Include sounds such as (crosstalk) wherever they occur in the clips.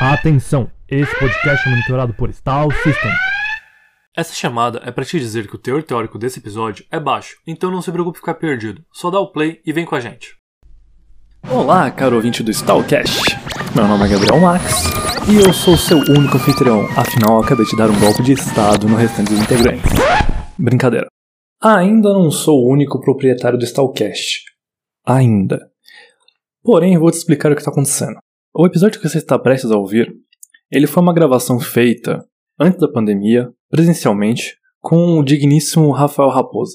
Atenção, esse podcast é monitorado por Stall System. Essa chamada é para te dizer que o teor teórico desse episódio é baixo, então não se preocupe ficar perdido. Só dá o play e vem com a gente. Olá, caro ouvinte do Stallcast. Meu nome é Gabriel Max e eu sou seu único anfitrião, afinal eu acabei de dar um golpe de estado no restante dos integrantes. Brincadeira. Ainda não sou o único proprietário do Stallcast. Ainda. Porém, eu vou te explicar o que está acontecendo. O episódio que você está prestes a ouvir, ele foi uma gravação feita antes da pandemia, presencialmente, com o digníssimo Rafael Raposa.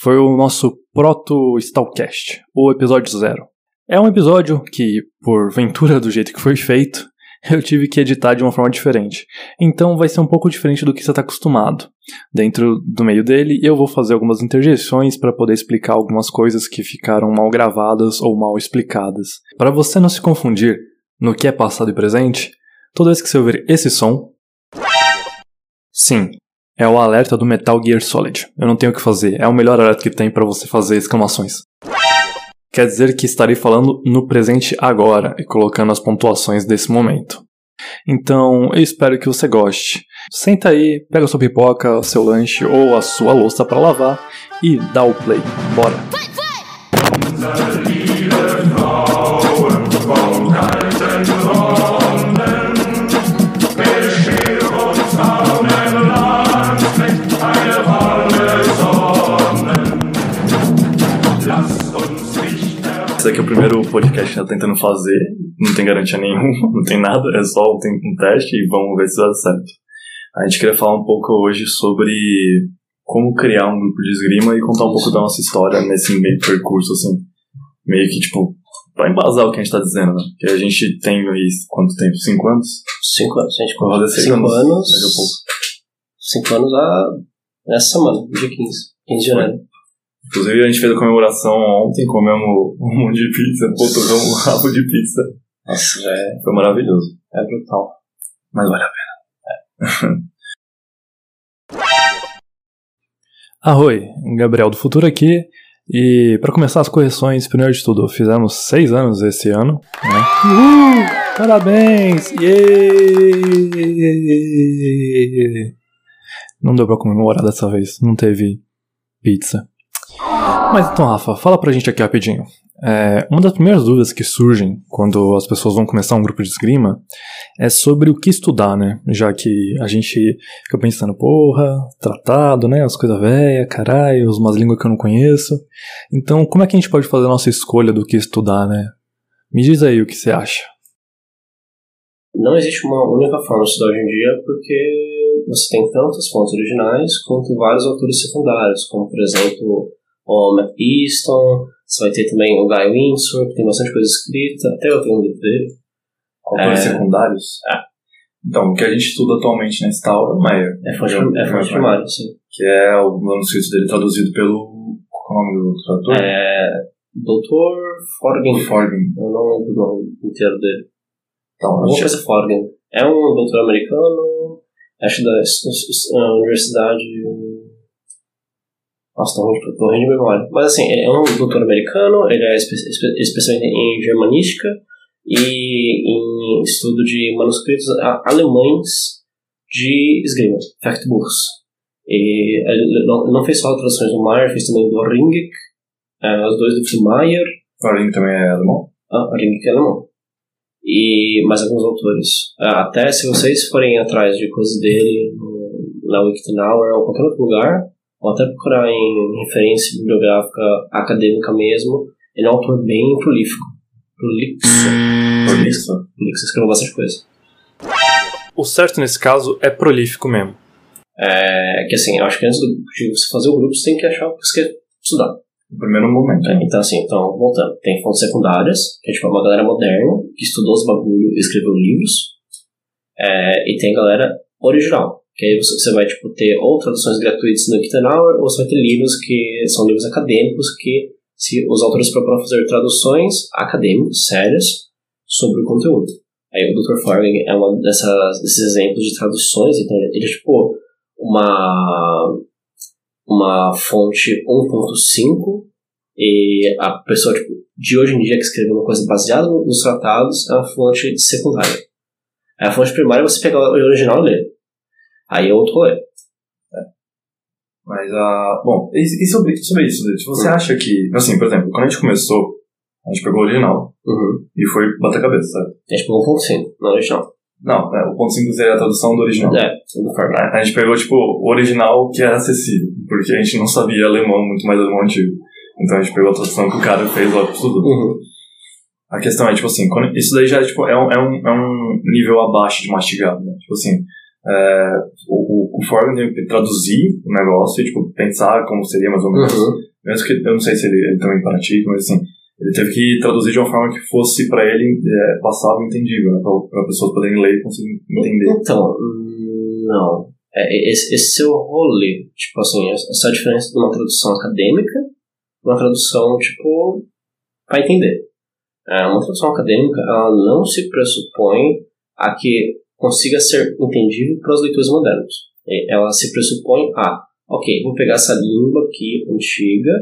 Foi o nosso proto Stalcast, o episódio zero. É um episódio que, por ventura do jeito que foi feito, (laughs) eu tive que editar de uma forma diferente. Então vai ser um pouco diferente do que você está acostumado. Dentro do meio dele, eu vou fazer algumas interjeições para poder explicar algumas coisas que ficaram mal gravadas ou mal explicadas. Para você não se confundir no que é passado e presente, toda vez que você ouvir esse som, sim, é o alerta do Metal Gear Solid. Eu não tenho o que fazer, é o melhor alerta que tem para você fazer exclamações. Quer dizer que estarei falando no presente agora e colocando as pontuações desse momento. Então, eu espero que você goste. Senta aí, pega sua pipoca, seu lanche ou a sua louça para lavar e dá o play. Bora! Esse aqui é o primeiro podcast que eu tô tentando fazer. Não tem garantia nenhuma, (laughs) não tem nada, é só um, um teste e vamos ver se dá certo. A gente queria falar um pouco hoje sobre como criar um grupo de esgrima e contar um pouco da nossa história nesse meio percurso, assim. Meio que, tipo, pra embasar o que a gente tá dizendo, né? Que a gente tem aí, quanto tempo? Cinco anos? Cinco anos. A gente seis cinco anos. anos. Daqui a pouco. Cinco anos a, essa semana, dia 15. 15 de janeiro. Inclusive, a gente fez a comemoração ontem, comemos um monte de pizza, potorramos um rabo de pizza. Nossa, já é, Foi maravilhoso. é brutal. Mas vale a pena. (laughs) Arroi, Gabriel do Futuro aqui. E para começar as correções, primeiro de tudo, fizemos seis anos esse ano, né? Uhul! Parabéns! Yay! Não deu pra comemorar dessa vez, não teve pizza. Mas então, Rafa, fala pra gente aqui rapidinho. É, uma das primeiras dúvidas que surgem quando as pessoas vão começar um grupo de esgrima é sobre o que estudar, né? Já que a gente fica pensando, porra, tratado, né? As coisas velhas, caralho, umas línguas que eu não conheço. Então, como é que a gente pode fazer a nossa escolha do que estudar, né? Me diz aí o que você acha. Não existe uma única forma de estudar hoje em dia porque você tem tantas fontes originais quanto vários autores secundários, como por exemplo o Matt Easton, você vai ter também o Guy Windsor, que tem bastante coisa escrita, até eu tenho um dele. Autores É. secundários? É. Então, o que a gente estuda atualmente na é o Meyer. É fonte, é fonte eu- primária, sim. Que é o manuscrito dele traduzido pelo. Qual é o nome do tradutor? É, Dr. Forgen. Forgen. Eu não lembro o nome inteiro dele. Então, Alguma coisa Forgen. É um doutor americano, acho da Universidade. Nossa, tô ruim, de- tô ruim de memória. Mas assim, é um doutor americano, ele é espe espe especialista em germanística e em estudo de manuscritos alemães de esgrima, Factbooks. E ele não, não fez só traduções do Meyer, fez também do Ringek, eh, os dois do Meyer, Forgen também é alemão? ah, Ringek é alemão. E mais alguns autores. Ah, Até se vocês forem atrás de coisas dele na Wikitenauer ou qualquer outro lugar, ou até procurar em referência bibliográfica acadêmica mesmo, ele é um autor bem prolífico. Prolixo. Prolixo. Prolixo, escreveu bastante coisa. O certo nesse caso é prolífico mesmo. É que assim, eu acho que antes do- de você fazer o grupo, você tem que achar o que você quer estudar. No primeiro momento. né? Então, assim, então, voltando, tem fontes secundárias, que é tipo uma galera moderna, que estudou os bagulho e escreveu livros, é, e tem a galera original, que aí você, vai tipo, ter ou traduções gratuitas no Wikitenauer, ou você vai ter livros que são livros acadêmicos, que se os autores procuram fazer traduções acadêmicas, sérias, sobre o conteúdo. Aí o Dr. Forgen é um desses exemplos de traduções, então ele é tipo uma uma fonte 1.5 e a pessoa tipo, de hoje em dia que escreveu uma coisa baseada nos tratados é uma fonte secundária. Aí a fonte primária é você pegar o original e ler. Aí é outro rolê. Mas, a bom, e, e sobre, sobre isso? Você Hum. acha que, assim, por exemplo, quando a gente começou, a gente pegou o original Uhum. e foi bater a cabeça, sabe? A gente pegou um ponto sim, no original. Não, né, o ponto 5 seria a tradução do original. É, do. A a gente pegou, tipo, o original que era acessível, porque a gente não sabia alemão, muito mais alemão antigo. Então a gente pegou a tradução que o cara fez lá pro estudo. Uhum. A questão é, tipo assim, quando- isso daí já é, tipo, é, um, é, um, é um nível abaixo de mastigado, né? Tipo assim, é, o, o, o tem que traduzir o negócio e, tipo, pensar como seria mais ou menos. Uhum. Mesmo que, eu não sei se ele, ele também pratica, mas assim, ele teve que traduzir de uma forma que fosse pra ele é, passável e entendível, né? Pra pessoas poderem ler e conseguir entender. Então, hum, não. É, esse, esse o rolê. Tipo assim, essa é a diferença de uma tradução acadêmica e uma tradução, tipo, pra entender. É, uma tradução acadêmica, ela não se pressupõe a que consiga ser entendível para os leitores modernos. E Ela se pressupõe a, ok, vou pegar essa língua aqui, antiga,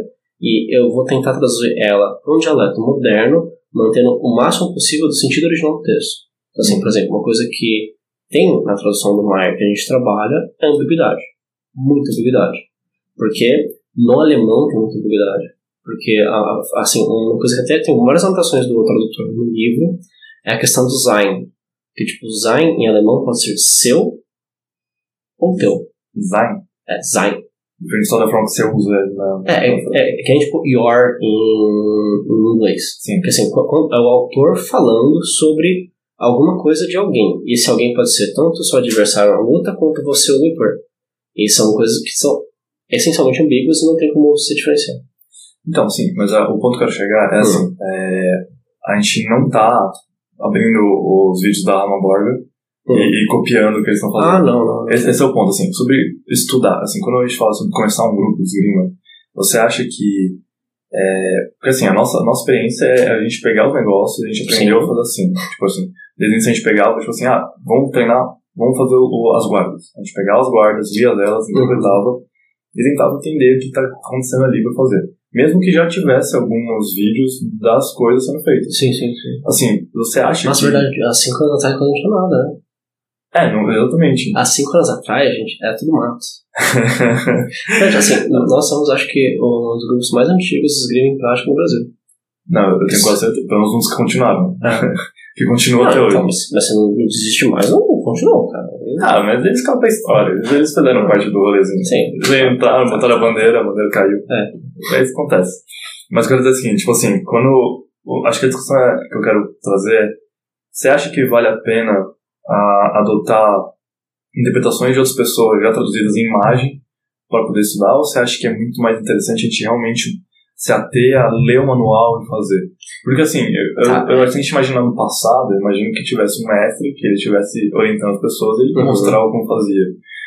e eu vou tentar traduzir ela para um dialeto moderno, mantendo o máximo possível do sentido original do texto. Então, assim, por exemplo, uma coisa que tem na tradução do Maier que a gente trabalha é ambiguidade. Muita ambiguidade. Porque no alemão tem muita ambiguidade. Porque, assim, uma coisa que até tem várias anotações do tradutor no livro é a questão do sein. Que, tipo, sein em alemão pode ser seu ou teu. Design, É, sein. diferente só da forma que você usa ele na. É, é, é, é que nem, tipo, your em, em inglês. Sim. Porque, assim, é o autor falando sobre alguma coisa de alguém. E esse alguém pode ser tanto seu adversário na luta, quanto você o leitor. E são coisas que são essencialmente ambíguas e não tem como se diferenciar. Então, sim, mas ah, o ponto que eu quero chegar é assim: é, a gente não tá abrindo os vídeos da Rama Borga Hum. e, e copiando o que eles estão fazendo. Ah, não, não. Esse, esse é o ponto, assim, sobre estudar. Assim, quando a gente fala sobre começar um grupo de esgrima, você acha que. É, porque assim, a nossa, a nossa experiência é a gente pegar os negócios, a gente aprendeu Sim. a fazer assim. Tipo assim, desde o início a gente pegava, tipo assim, ah, vamos treinar, vamos fazer o, o- as guardas. A gente pegava as guardas, via delas, interpretava e tentava entender o que está acontecendo ali para fazer. Mesmo que já tivesse alguns vídeos das coisas sendo feitas. Sim, sim, sim. Assim, você acha Mas, que. verdade, há cinco anos atrás, quando não tinha nada, né? É, não, exatamente. Há cinco anos atrás, gente, era tudo mato. (laughs) Gente, assim, nós somos, acho que, um dos grupos mais antigos de esgrima em prática no Brasil. não, eu tenho quase certeza, pelo menos uns que continuaram. (laughs) que continuam até Não, hoje. então, mas, mas se não existe mais, não continuou, cara. Ah, mas eles contam a história. Eles, eles fizeram parte do rolezinho. Sim. Eles entraram, botaram a bandeira, a bandeira caiu. É. É isso acontece. Mas eu quero dizer o seguinte, tipo assim, quando... Acho que a discussão é- que eu quero trazer é, você acha que vale a pena a, adotar interpretações de outras pessoas já traduzidas em imagem para poder estudar, ou você acha que é muito mais interessante a gente realmente se ater a ler o manual e fazer? Porque assim, eu, Tá. eu, eu, a gente imagina no passado, eu imagino que tivesse um mestre, que ele estivesse orientando as pessoas e ele Uhum. mostrava como fazia.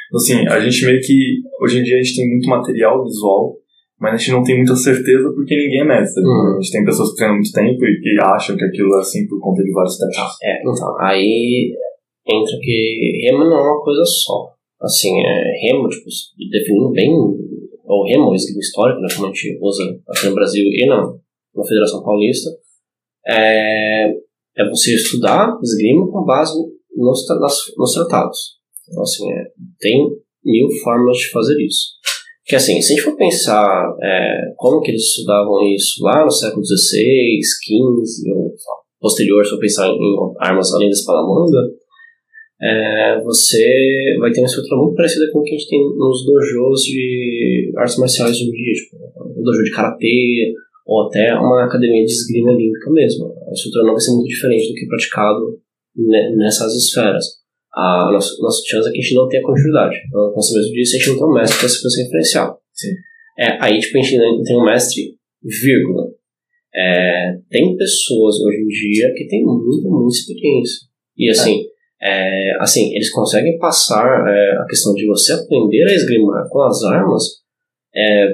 Então, assim, a gente meio que, hoje em dia a gente tem muito material visual, mas a gente não tem muita certeza porque ninguém é mestre. né? Uhum. A gente tem pessoas que treinam muito tempo e que acham que aquilo é assim por conta de vários testes. É, então, aí entra que remo não é uma coisa só. Assim, é, remo, tipo, definindo bem, ou remo, esgrima histórico, né, como a gente usa aqui no Brasil e na, na Federação Paulista, é, é você estudar esgrima com base nos, nas, nos tratados. Então, assim, é, tem mil formas de fazer isso. Que assim, se a gente for pensar é, como que eles estudavam isso lá no século XVI, XV, ou posterior, se eu pensar em armas além da espada longa, é, você vai ter uma estrutura muito parecida com o que a gente tem nos dojos de artes marciais hoje em dia, tipo, um dojo de karatê, ou até uma academia de esgrima olímpica mesmo. A estrutura não vai ser muito diferente do que é praticado ne- nessas esferas. A nossa, nossa chance é que a gente não tem a continuidade. Então, como você mesmo disse, a gente não tem um mestre para essa coisa referencial. Sim. É, aí, tipo, a gente não tem um mestre, vírgula. É, tem pessoas hoje em dia que têm muita, muita experiência. E assim, é, assim eles conseguem passar é, a questão de você aprender a esgrimar com as armas, é,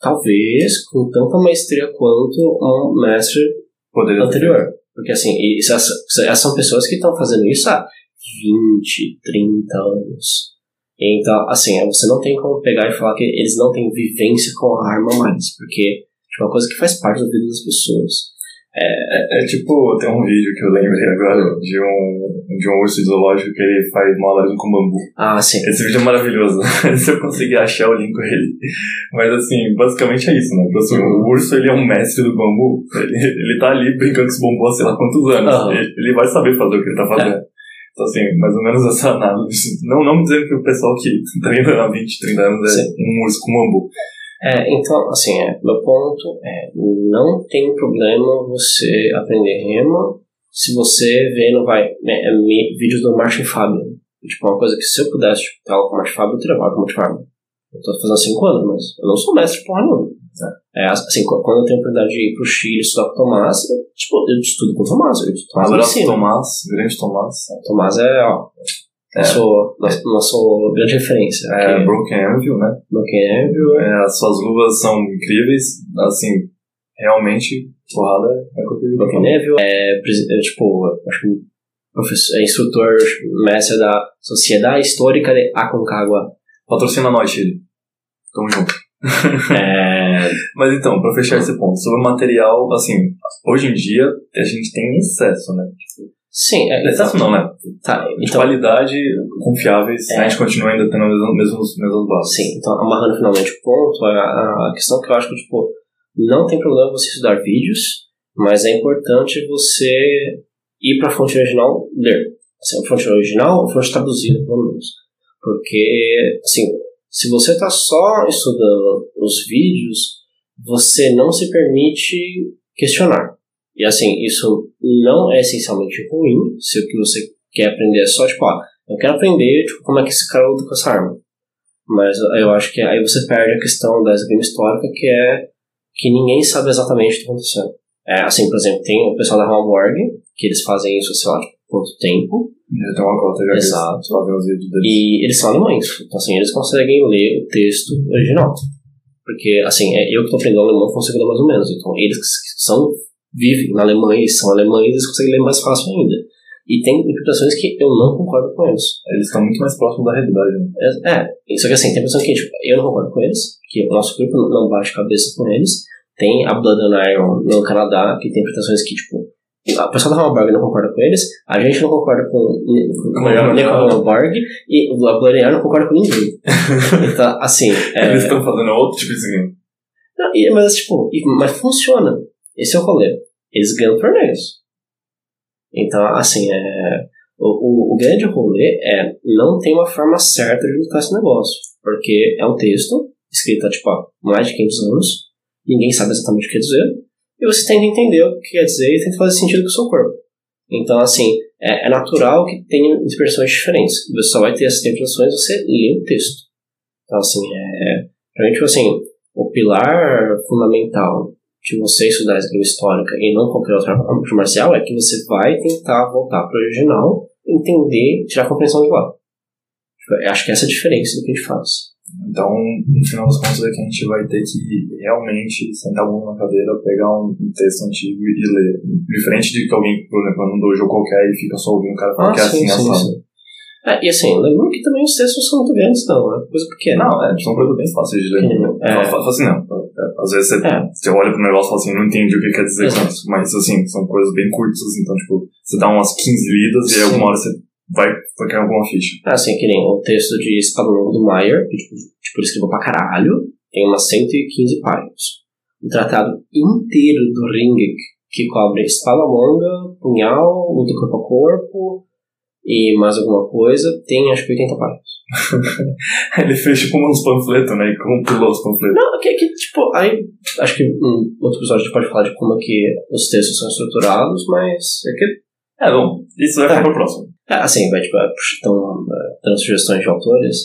talvez com tanta maestria quanto um mestre Poderia anterior. Porque assim, essas, essas são pessoas que estão fazendo isso há 20, 30 anos. Então, assim, você não tem como pegar e falar que eles não têm vivência com a arma mais, porque é uma coisa que faz parte da vida das pessoas. É, é, tipo, tem um vídeo que eu lembrei agora de um, de um urso zoológico que ele faz malabarismo com bambu. Ah, sim. Esse vídeo é maravilhoso. (laughs) Se eu conseguir achar o link com ele. Mas assim, basicamente é isso, né? Então, assim, o urso ele é um mestre do bambu. Ele, ele tá ali brincando com esse bambu há sei lá quantos anos. Aham. Ele, ele vai saber fazer o que ele tá fazendo. Então, assim, mais ou menos essa análise. Não, não me dizendo que o pessoal que treina há 20, 30 anos é Sim. um urso com bambu. É, então, assim, é, meu ponto é, não tem problema você aprender remo se você vê, não vai, né, é, vídeos do Martin Fábio. Tipo, uma coisa que se eu pudesse tipo, ter aula com o Martin Fábio, eu teria aula com o Martin Fábio. Eu tô fazendo 5 anos, mas eu não sou mestre porra nenhuma. É, assim, qu- quando eu tenho a oportunidade de ir pro Chile estudar com o Tomás, eu, tipo, eu estudo com o Tomás. Eu, Tomás Abraço, ensina. Tomás, grande Tomás. Tomás é, ó, nosso, nosso, nosso grande referência. É, que- Broken Anvil, né? Broken Anvil, É, as suas luvas são incríveis. Assim, realmente, porrada é Broken Neville é, é, tipo, acho que professor, é instrutor, mestre da Sociedade Histórica de Aconcagua. Patrocina nós, Chile. Tamo junto. (laughs) É, (laughs) Mas então, pra fechar esse ponto, sobre o material, assim, hoje em dia a gente tem excesso, né? Sim, é, então, Excesso não, né? tá, De então, qualidade, confiáveis, É. a gente continua ainda tendo as mesmas, mesmas, bases. sim, então amarrando finalmente o ponto, a, a questão que eu acho que, tipo, não tem problema você estudar vídeos, mas é importante você ir pra fonte original ler. Assim, a fonte original ou a fonte traduzida, pelo menos. Porque, assim, se você está só estudando os vídeos, você não se permite questionar. E assim, isso não é essencialmente ruim, se o que você quer aprender é só, tipo, ah, eu quero aprender tipo, como é que esse cara luta com essa arma. Mas eu acho que aí você perde a questão da esgrima histórica, que é que ninguém sabe exatamente o que está acontecendo. É, assim, por exemplo, tem o pessoal da Hamburg, que eles fazem isso, sei lá, tipo, quanto tempo, Já tem uma cota já Exato. deles. e eles são alemães. Então, assim, eles conseguem ler o texto original. Porque, assim, é, eu que estou aprendendo alemão consigo ler mais ou menos. Então, eles são, vivem na Alemanha e são alemães, eles conseguem ler mais fácil ainda. E tem interpretações que eu não concordo com eles. Eles estão muito mais próximos da realidade, né? É, só que assim, tem pessoas que, tipo, eu não concordo com eles, que o nosso grupo não- bate cabeça com eles. Tem a Blood and Iron no Canadá, que tem interpretações que, tipo, a pessoa da Hamburg não concorda com eles, a gente não concorda com, com, com, Com- nem com a Hamburg, e a Blood and Iron não concorda com ninguém. (laughs) então, assim, é, Eles estão fazendo outro tipo de não, mas, tipo, mas funciona. Esse é o rolê. Eles ganham torneios. Então, assim, é, o, o, o grande rolê é não tem uma forma certa de lutar esse negócio. Porque é um texto escrito há, tipo, mais de 500 anos. Ninguém sabe exatamente o que dizer. E você tenta entender o que quer dizer e tenta fazer sentido com o seu corpo. Então, assim, é, é natural que tenha interpretações diferentes. Você só vai ter essas interpretações se você lê o texto. Então, assim, é, mim, tipo assim, o pilar fundamental de você estudar a esgrima histórica e não qualquer outra arte marcial é que você vai tentar voltar pro original, entender, tirar a compreensão de lá. Tipo, eu acho que essa é a diferença do que a gente faz. Então, no final das contas, é que a gente vai ter que realmente sentar a bunda na cadeira, pegar um, texto antigo e ler. Diferente de que alguém, por exemplo, num dojo qualquer e fica só ouvindo o cara falar que é assim, assado. É, e assim, lembrando que também os textos são muito grandes, não, é coisa pequena. Não, é, são coisas bem fáceis de ler. É. Fala assim, não. É, Às vezes você, É. você olha pro negócio e fala assim, não entendi o que quer dizer com Exato. isso. Mas assim, são coisas bem curtas, então, tipo, você dá umas 15 lidas e aí Sim. alguma hora você vai vai cair alguma ficha. Ah, assim, que nem o texto de Espada Longa do Meyer, que tipo, tipo, ele escreveu pra caralho, tem umas 115 páginas. O tratado inteiro do Ringek, que cobre espada longa, punhal, luta corpo a corpo e mais alguma coisa, tem acho que 80 páginas. (laughs) Ele fez tipo uns panfletos, né? E compilou os panfletos. Não, que, que tipo, aí acho que um outro episódio a gente pode falar de como é que os textos são estruturados, mas é que É, bom, isso vai ficar É. pro próximo. É, assim, vai, tipo, estão uh, dando sugestões de autores.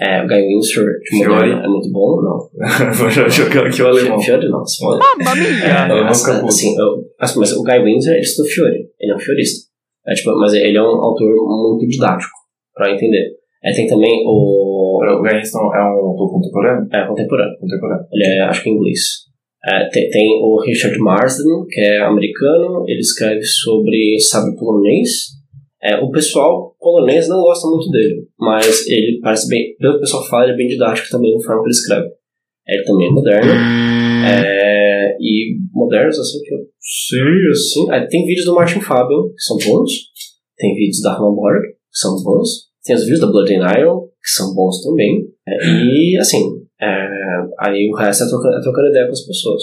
É, o Guy Windsor de Fiore. Moderna é muito bom, não. (laughs) Vou já jogar aqui o alemão. Fiore não, se. Mamma É, mia! alemão assim, assim, eu- assim, mas o Guy Windsor, ele estudou Fiore. Ele é um fiorista. É, tipo, mas ele é um autor muito didático, pra entender. É, tem também o... O Gainston é um autor contemporâneo? É, contemporâneo. Contemporâneo. Ele é, acho que é inglês. É, tem, tem o Richard Marsden, que é americano. Ele escreve sobre sabre polonês. É, o pessoal polonês não gosta muito dele, mas ele parece bem, pelo que o pessoal fala, ele é bem didático também na forma que ele escreve. Ele também é moderno. É, e modernos, assim, que eu sei, assim. ah, tem vídeos do Martin Fabian, que são bons. Tem vídeos da Harman Borg, que são bons. Tem os vídeos da Blood and Iron, que são bons também. É, e, assim, é, aí o resto é trocando, é trocando ideia com as pessoas.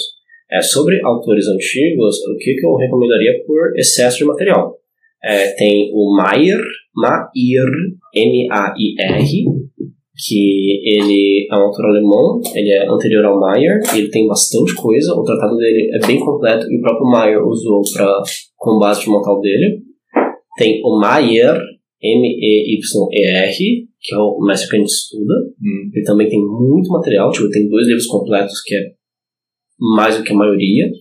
É, sobre autores antigos, o que, que eu recomendaria por excesso de material? É, tem o Mayer, Mayer, M-A-I-R, que ele é um autor alemão, ele é anterior ao Mayer, ele tem bastante coisa, o tratado dele é bem completo e o próprio Mayer usou pra, como base de montar o dele. Tem o Mayer, M-E-Y-E-R, que é o mestre que a gente estuda. Hum. Ele também tem muito material, tipo, tem dois livros completos, que é mais do que a maioria.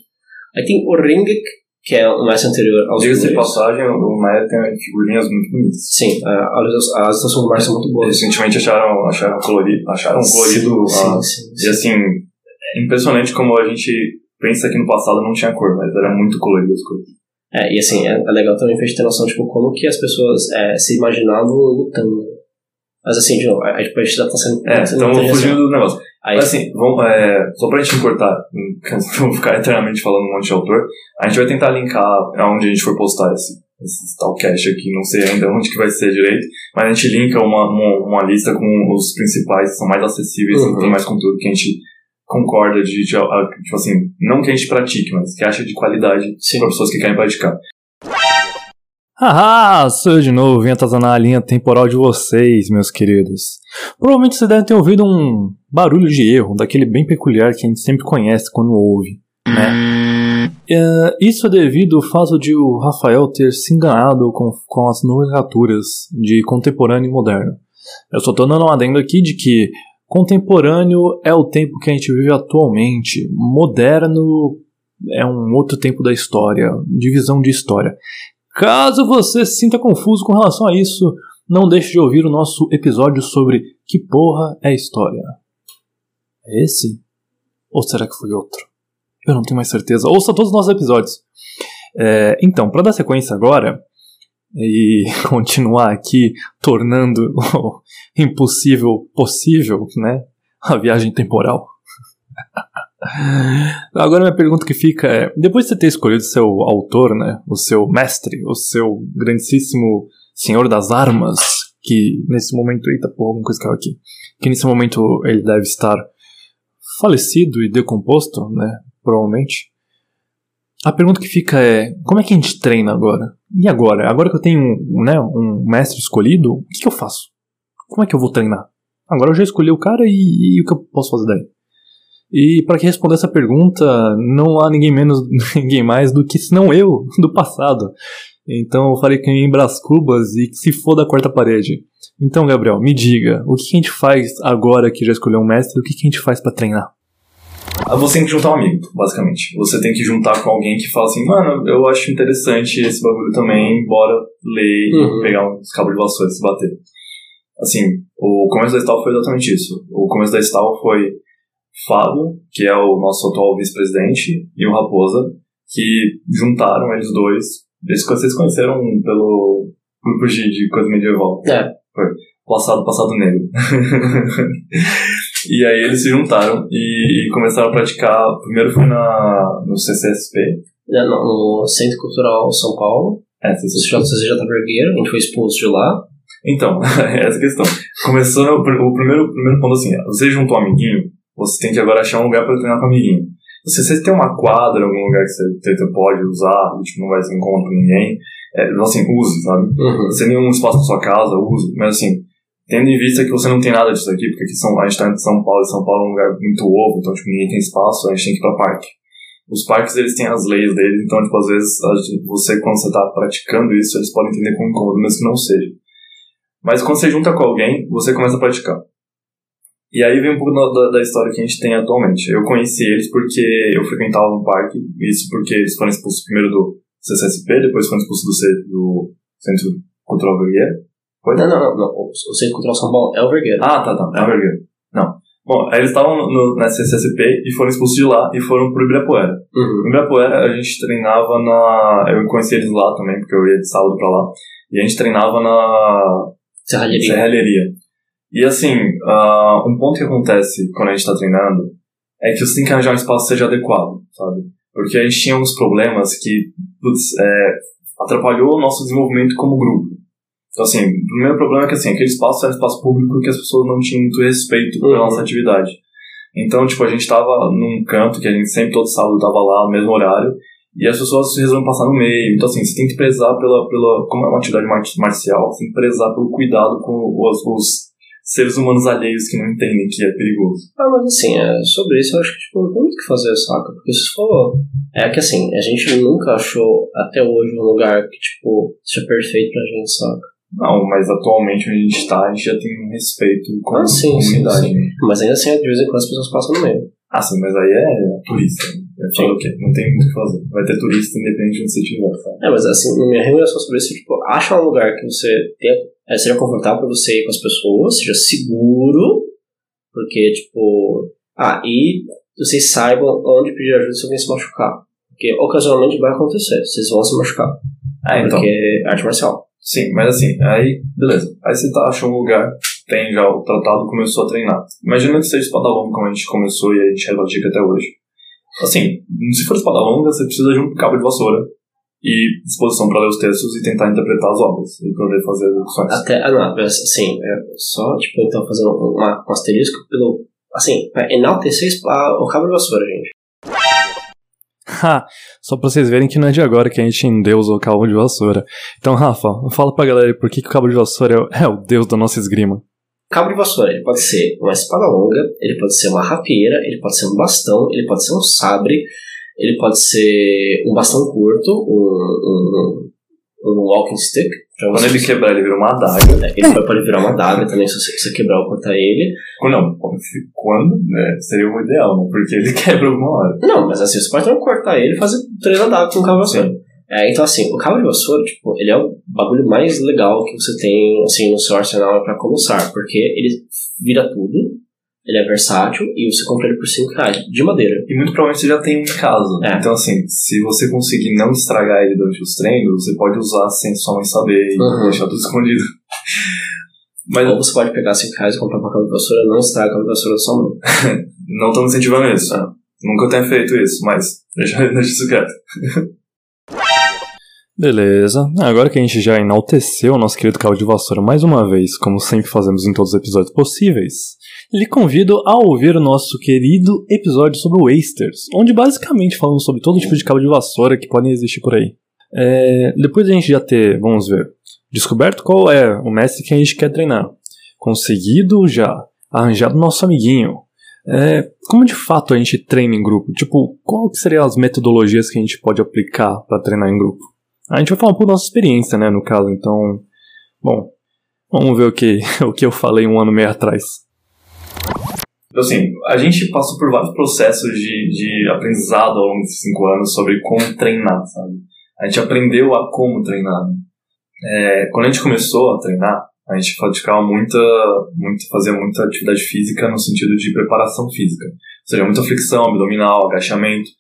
Aí tem o Ringek, que é o mestre anterior aos Diga-se de passagem, o Maia tem figurinhas muito bonitas. Sim, a- as as ilustrações do Mar são muito boas. Recentemente acharam, acharam colorido, acharam colorido. Sim, ah, sim, sim. E assim, é impressionante como a gente pensa que no passado não tinha cor, mas era muito colorido as coisas. É, e assim, é, é legal também pra gente ter noção, tipo, como que as pessoas é, se imaginavam lutando. Mas assim, de novo, a, a gente já tá sendo... É, muito fugindo do negócio. Aí, Mas assim, vamos, é, só pra gente encurtar, (laughs) não ficar eternamente falando um monte de autor, a gente vai tentar linkar aonde a gente for postar esse, esse Stalcast aqui, não sei ainda (laughs) onde que vai ser direito, mas a gente linka uma, uma, uma lista com os principais que são mais acessíveis Uhum. e tem mais conteúdo que a gente concorda de, de, ah, tipo assim, não que a gente pratique, mas que acha de qualidade para pessoas que querem praticar. Haha, sou eu de novo, vim atazanar a linha temporal de vocês, meus queridos. Provavelmente vocês devem ter ouvido um barulho de erro, daquele bem peculiar que a gente sempre conhece quando ouve, né? É, isso é devido ao fato de o Rafael ter se enganado com, com as nomenclaturas de contemporâneo e moderno. Eu só tô dando um adendo aqui de que contemporâneo é o tempo que a gente vive atualmente, moderno é um outro tempo da história, divisão de história. Caso você se sinta confuso com relação a isso, não deixe de ouvir o nosso episódio sobre que porra é história. É esse? Ou será que foi outro? Eu não tenho mais certeza. Ouça todos os nossos episódios. É, então, para dar sequência agora e (laughs) continuar aqui tornando (laughs) o impossível possível, né? A viagem temporal. Agora minha pergunta que fica é, depois de você ter escolhido seu autor, né, o seu mestre, o seu grandíssimo senhor das armas, que nesse momento, eita porra, alguma coisa caiu aqui, que nesse momento ele deve estar falecido e decomposto, né, provavelmente. A pergunta que fica é, como é que a gente treina agora? E agora? Agora que eu tenho né, um mestre escolhido, o que, que eu faço? Como é que eu vou treinar? Agora eu já escolhi o cara e, e o que eu posso fazer daí? E para que responder essa pergunta, não há ninguém menos, (laughs) ninguém mais do que senão eu, (laughs) do passado. Então eu falei que eu ia em Brás Cubas e que se for da quarta parede. Então, Gabriel, me diga, o que a gente faz agora que já escolheu um mestre? O que a gente faz para treinar? Ah, Você tem que juntar um amigo, basicamente. Você tem que juntar com alguém que fala assim, mano, eu acho interessante esse bagulho também, bora ler Uhum. e pegar uns cabos de vassoura e se bater. Assim, o começo da Stal foi exatamente isso. O começo da Stal foi Fábio, que é o nosso atual vice-presidente, e o Raposa, que juntaram eles dois. Eles vocês conheceram pelo grupo de, de coisa medieval. É. Passado, passado negro. (laughs) e aí eles se juntaram e, começaram a praticar. Primeiro foi na, no CCSP. é, no, no Centro Cultural São Paulo, É, o CCSP. CJ Vergueiro, a gente foi expulso de lá. Então, (laughs) essa é a questão. Começou no, o primeiro, o primeiro ponto assim: você juntou um amiguinho, você tem que agora achar um lugar para treinar com o amiguinho. Se você tem uma quadra, algum lugar que você, você pode usar, tipo, não vai ser incômodo pra ninguém, é, assim, use, sabe? Uhum. Você tem um espaço na sua casa, use. Mas assim, tendo em vista que você não tem nada disso aqui, porque aqui são, a gente tá em São Paulo, e São Paulo é um lugar muito ovo, então tipo, ninguém tem espaço, a gente tem que ir pra parque. Os parques, eles têm as leis deles, então, tipo, às vezes, gente- você, quando você tá praticando isso, eles podem entender como incômodo, mesmo que não seja. Mas quando você junta com alguém, você começa a praticar. E aí vem um pouco da, da- história que a gente tem atualmente. Eu conheci eles porque eu frequentava um parque, isso porque eles foram expulsos primeiro do CCSP, depois foram expulsos do, C- do Centro Cultural Vergueiro. Foi? Não, não, não, o Centro Cultural São Paulo é o Vergueiro. Ah, tá, tá. É o Vergueiro. Não. Bom, aí eles estavam no, na CCSP e foram expulsos de lá e foram pro Ibirapuera. Uhum. No Ibirapuera a gente treinava na... Eu conheci eles lá também, porque eu ia de sábado pra lá. E a gente treinava na Serralheria. serralheria. E assim, ah, um ponto que acontece quando a gente tá treinando é que você tem que arranjar um espaço que seja adequado, sabe? Porque a gente tinha uns problemas que putz, é, atrapalhou o nosso desenvolvimento como grupo. Então, assim, o primeiro problema é que, assim, aquele espaço era espaço público que as pessoas não tinham muito respeito pela Uhum. nossa atividade. Então, tipo, a gente tava num canto que a gente sempre, todo sábado, tava lá no mesmo horário, e as pessoas resolvem passar no meio. Então, assim, você tem que prezar pela, pela como é uma atividade mar- marcial, você tem que prezar pelo cuidado com os, os seres humanos alheios que não entendem que é perigoso. Ah, mas assim, é, sobre isso eu acho que tipo, não tem muito o que fazer, saca? Porque se for. É que assim, a gente nunca achou até hoje um lugar que, tipo, seja perfeito pra gente, saca? Não, mas atualmente onde a gente tá, a gente já tem um respeito com Ah, a sim, sim, comunidade. sim. Mas ainda assim, de vez em quando as pessoas passam no meio. Ah, sim, mas aí é turista. Eu falo o quê? Não tem muito o que fazer. Vai ter turista independente de onde você estiver, sabe? É, mas assim, na minha remuneração sobre isso, tipo, acha um lugar que você tenha, é, seja confortável pra você ir com as pessoas, seja seguro, porque, tipo, ah, e vocês saibam onde pedir ajuda se alguém se machucar. Porque ocasionalmente vai acontecer, vocês vão se machucar. Ah, então. Porque é arte marcial. Sim, mas assim, aí, beleza. Aí você tá, achou um lugar, tem já o tratado, começou a treinar. Imagina que seja espada longa, como a gente começou e a gente pratica até hoje. Assim, se for espada longa, você precisa de um cabo de vassoura e disposição para ler os textos e tentar interpretar as obras e poder fazer as execuções. Até, ah, não, assim, é só, tipo, então fazendo uma, um asterisco pelo, assim, pra enaltecer o cabo de vassoura, gente. Ha! Só pra vocês verem que não é de agora que a gente endeusa o cabo de vassoura. Então, Rafa, fala pra galera por que, que o cabo de vassoura é o- é o deus da nossa esgrima. Cabo de vassoura, ele pode ser uma espada longa, ele pode ser uma rapieira, ele pode ser um bastão, ele pode ser um sabre, ele pode ser um bastão curto, um, um, um walking stick. Quando ele quebrar, ele vira uma adaga. É, Ele pode- virar uma daga também, se você, se você quebrar ou cortar ele. Não, quando, né, seria o ideal, né? Porque ele (laughs) quebra alguma hora. Não, mas assim, você pode também cortar ele e fazer três adagas com o cabo vassoura. É, então assim, o cabo de vassoura, tipo, ele é o bagulho mais legal que você tem, assim, no seu arsenal pra começar, porque ele vira tudo, ele é versátil e você compra ele por 5 reais, de madeira. E muito provavelmente você já tem um em casa. É. Então, assim, se você conseguir não estragar ele durante os treinos, você pode usar sem sua mãe saber e Uhum. deixar tudo escondido. (laughs) Mas Ou você pode pegar 5 reais e comprar uma cabo de vassoura, não estraga a cabo de vassoura da sua mãe. (laughs) não estamos incentivando isso. né? Nunca tenho feito isso, mas (laughs) deixa, deixa isso quieto. Beleza. Agora que a gente já enalteceu o nosso querido cabo de vassoura mais uma vez, como sempre fazemos em todos os episódios possíveis, lhe convido a ouvir o nosso querido episódio sobre Wasters, onde basicamente falamos sobre todo tipo de cabo de vassoura que podem existir por aí. É, depois da gente já ter, vamos ver, descoberto qual é o mestre que a gente quer treinar, conseguido já arranjado nosso amiguinho, é, como de fato a gente treina em grupo? Tipo, qual seriam as metodologias que a gente pode aplicar para treinar em grupo? A gente vai falar um pouco da nossa experiência, né, no caso, então. Bom, vamos ver o que, (laughs) o que eu falei um ano e meio atrás. Então, assim, a gente passou por vários processos de, de aprendizado ao longo desses cinco anos sobre como treinar, sabe? A gente aprendeu a como treinar. É, quando a gente começou a treinar, a gente praticava muita, muito, fazia muita atividade física no sentido de preparação física. Ou seja, muita flexão abdominal, agachamento,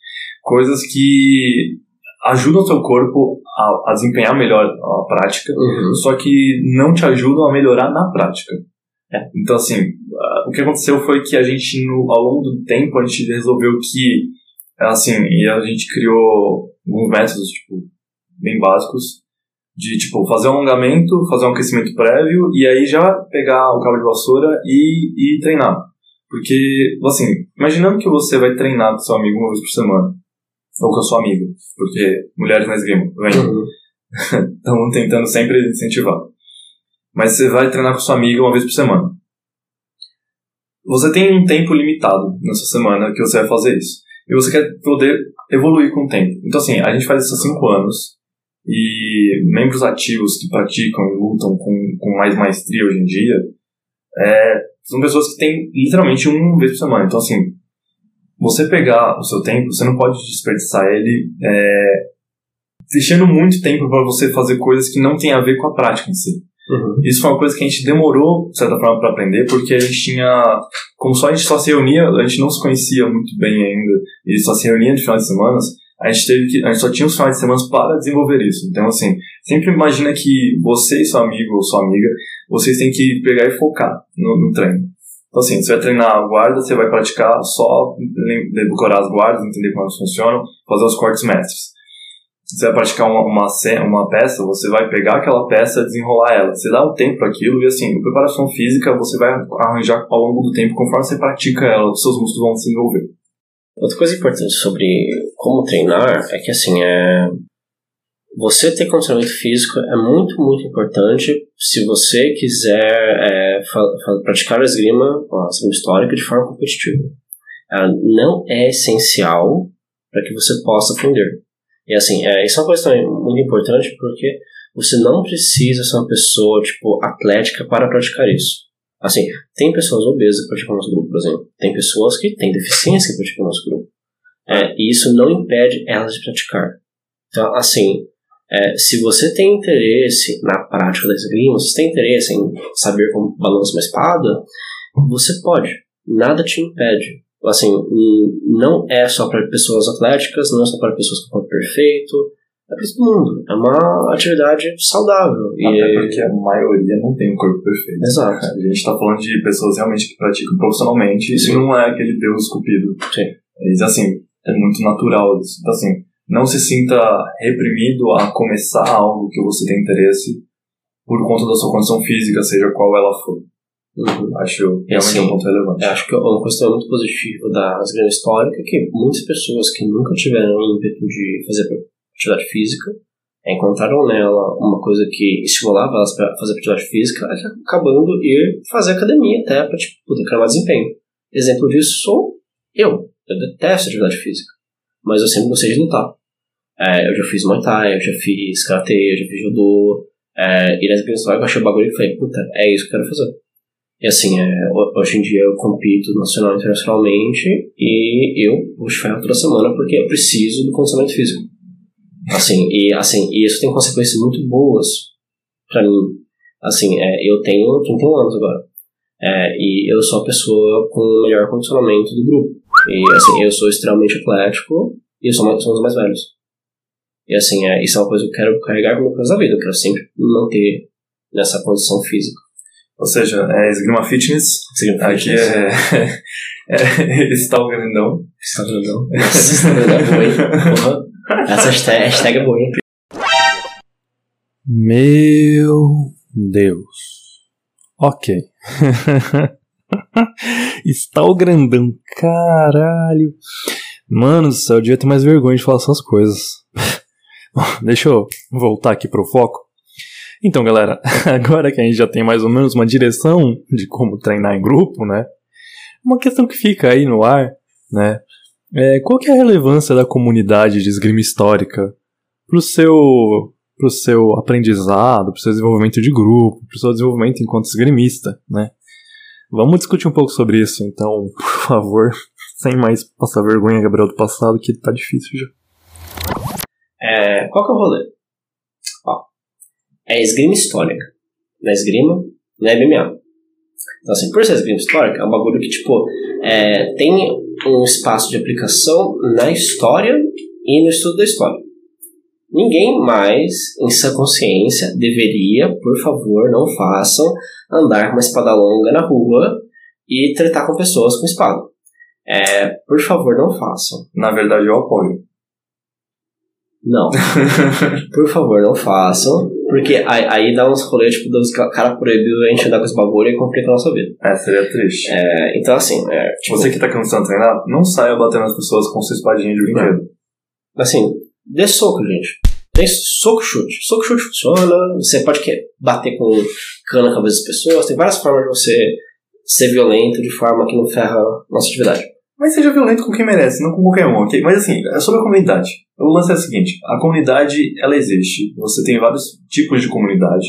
coisas que ajudam o seu corpo a, a desempenhar melhor a prática, Uhum. só que não te ajudam a melhorar na prática. Então, assim, o que aconteceu foi que a gente, no, ao longo do tempo, a gente resolveu que, assim, e a gente criou alguns métodos, tipo, bem básicos, de, tipo, fazer um alongamento, fazer um aquecimento prévio, e aí já pegar o cabo de vassoura e, e treinar. Porque, assim, imaginando que você vai treinar com seu amigo uma vez por semana, ou com a sua amiga, porque mulheres na esgrima, vem Uhum. (laughs) estão tentando sempre incentivar. Mas você vai treinar com sua amiga uma vez por semana. Você tem um tempo limitado nessa semana que você vai fazer isso. E você quer poder evoluir com o tempo. Então, assim, a gente faz isso há cinco anos. E membros ativos que praticam e lutam com, com mais maestria hoje em dia é, são pessoas que têm literalmente uma vez por semana. Então, assim, você pegar o seu tempo, você não pode desperdiçar ele é, deixando muito tempo para você fazer coisas que não tem a ver com a prática em si. Uhum. Isso foi uma coisa que a gente demorou, de certa forma, para aprender, porque a gente tinha. Como só a gente só se reunia, a gente não se conhecia muito bem ainda, e só se reunia de final de semana, a gente teve que. A gente só tinha os finais de semana para desenvolver isso. Então, assim, sempre imagina que você e seu amigo ou sua amiga, vocês têm que pegar e focar no, no treino. Então, assim, você vai treinar a guarda, você vai praticar só decorar as guardas, entender como elas funcionam, fazer os cortes mestres. Você vai praticar uma, uma, uma peça, você vai pegar aquela peça desenrolar ela. Você dá um tempo para aquilo e, assim, a preparação física você vai arranjar ao longo do tempo, conforme você pratica ela, os seus músculos vão se desenvolver. Outra coisa importante sobre como treinar é que, assim, é... você ter condicionamento físico é muito, muito importante se você quiser é, praticar a esgrima, esgrima histórica de forma competitiva. Ela não é essencial para que você possa aprender. E, assim, é, isso é uma coisa também muito importante porque você não precisa ser uma pessoa, tipo, atlética para praticar isso. Assim, tem pessoas obesas que praticam nosso grupo, por exemplo. Tem pessoas que têm deficiência que praticam nosso grupo. É, e isso não impede elas de praticar. Então, assim, é, se você tem interesse na prática da esgrima, se você tem interesse em saber como balança uma espada, você pode. Nada te impede. Assim, não é só para pessoas atléticas, não é só para pessoas com corpo perfeito, é para todo mundo. É uma atividade saudável. E, Até porque a maioria não tem um corpo perfeito. Exato. A gente tá falando de pessoas realmente que praticam profissionalmente, isso Sim. não é aquele deus esculpido. Sim. Mas, assim, é muito natural isso. Então, assim, não se sinta reprimido a começar algo que você tem interesse por conta da sua condição física, seja qual ela for. Uhum. Acho realmente assim, um ponto relevante. Eu acho que uma questão muito positiva da esgrima histórica é que muitas pessoas que nunca tiveram ímpeto de fazer atividade física é, encontraram nela uma coisa que estimulava elas para fazer atividade física, é acabando ir fazer academia até para tipo, poder criar mais desempenho. Exemplo disso sou eu. Eu detesto atividade física, mas eu sempre gostei de lutar. É, eu já fiz Muay Thai, eu já fiz Karatê, eu já fiz Judô. É, e esgrima histórica eu achei o bagulho e falei, puta, é isso que eu quero fazer. E assim, é, ho- hoje em dia eu compito nacional e internacionalmente e eu puxo ferro toda semana porque eu preciso do condicionamento físico. Assim, e assim, e isso tem consequências muito boas pra mim. Assim, é, eu tenho 31 anos agora. É, e eu sou a pessoa com o melhor condicionamento do grupo. E assim, eu sou extremamente atlético e eu sou um dos mais velhos. E assim, é, isso é uma coisa que eu quero carregar como coisa da vida. Eu quero sempre manter nessa condição física. Ou seja, é esgrima fitness, aqui é, (laughs) é (laughs) está o grandão. Está grandão. (laughs) Nossa, é boa, hein? Porra. Essa hashtag, hashtag é boa, hein? Meu Deus. Ok. Está o grandão. Caralho. Mano do céu, eu devia ter mais vergonha de falar essas coisas. (laughs) Deixa eu voltar aqui pro foco. Então, galera, (laughs) agora que a gente já tem mais ou menos uma direção de como treinar em grupo, né? Uma questão que fica aí no ar, né? É, qual que é a relevância da comunidade de esgrima histórica pro seu pro seu aprendizado, pro seu desenvolvimento de grupo, pro seu desenvolvimento enquanto esgrimista, né? Vamos discutir um pouco sobre isso, então, (laughs) por favor, sem mais passar vergonha, Gabriel, do passado, que tá difícil já. É, qual que é o rolê? Ó, é esgrima histórica. Na esgrima, não é MMA. Então, assim, por ser esgrima histórica, é um bagulho que, tipo, é, tem um espaço de aplicação na história e no estudo da história. Ninguém mais, em sua consciência, deveria, por favor, não façam, andar com uma espada longa na rua e tretar com pessoas com espada. É, por favor, não façam. Na verdade, eu apoio. Não. (laughs) Por favor, não façam. Porque aí, aí dá uns rolês, tipo, dos ca- cara proibiu a gente andar com esse bagulho e complica a nossa vida. É, seria triste. É, então, assim, é, tipo, Você que tá começando a treinar, não saia batendo nas pessoas com sua espadinha de brinquedo. assim, dê soco, gente. Tem soco chute. Soco chute funciona. Você pode que- bater com cana na cabeça das pessoas. Tem várias formas de você ser violento de forma que não ferra a nossa atividade. Mas seja violento com quem merece, não com qualquer um, ok? Mas assim, é sobre a comunidade. O lance é o seguinte, a comunidade, ela existe. Você tem vários tipos de comunidade.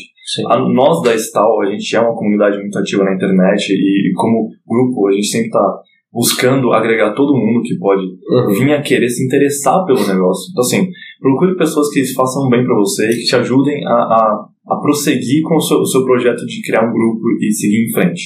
A, nós da Stal, a gente é uma comunidade muito ativa na internet e, como grupo, a gente sempre está buscando agregar todo mundo que pode Uhum. vir a querer se interessar pelo negócio. Então assim, procure pessoas que façam bem para você e que te ajudem a, a, a prosseguir com o seu, o seu projeto de criar um grupo e seguir em frente.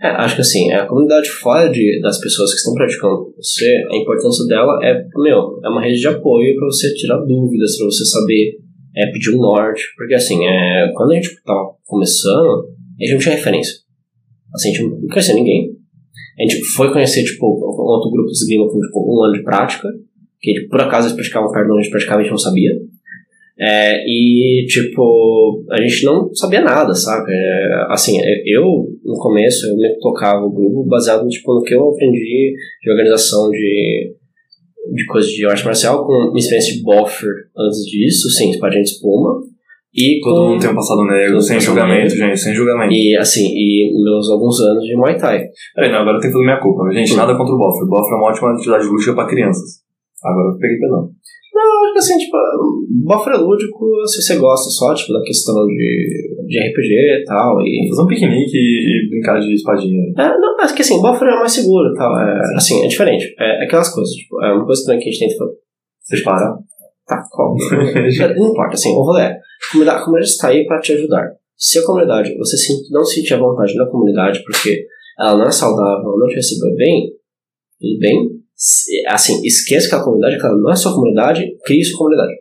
É, acho que assim, a comunidade fora de, das pessoas que estão praticando você, a importância dela é, meu, é uma rede de apoio para você tirar dúvidas, para você saber é, pedir um norte. Porque assim, é, quando a gente tava começando, a gente não tinha referência. Assim, a gente não conhecia ninguém. A gente foi conhecer, tipo, um outro grupo de esgrima com, tipo, um ano de prática, que por acaso eles praticavam perto de onde a gente praticava, a gente não sabia. É, e, tipo, a gente não sabia nada, sabe? É, assim, eu, no começo, eu me tocava o grupo baseado, tipo, no que eu aprendi de organização de, de coisas de arte marcial, com uma experiência de boffer antes disso, sim, espadinha de espuma. E Todo com, mundo tem um passado negro, sem julgamento, gente, sem julgamento. E, assim, e meus alguns anos de Muay Thai. Peraí, não, agora eu tenho que fazer minha culpa. Gente, Hum. nada contra o Boffer. O Boffer é uma ótima atividade lúdica pra crianças. Agora eu peguei pesão. Não, que assim, tipo, boffer é lúdico se você gosta só, tipo, da questão de, de RPG e tal, e... Fazer um piquenique e, e brincar de espadinha. É, não, acho que assim, buffer é mais seguro e tal. É, assim, é diferente. É, é aquelas coisas, tipo, é uma coisa também que a gente tenta para. Tá, qual? (laughs) não importa, assim, o rolê é. A comunidade, está aí para te ajudar. Se a comunidade, você se- não sentir a vontade na comunidade porque ela não é saudável, não te recebeu bem, tudo bem. Assim, esqueça que a comunidade, ela não é sua comunidade, crie sua comunidade.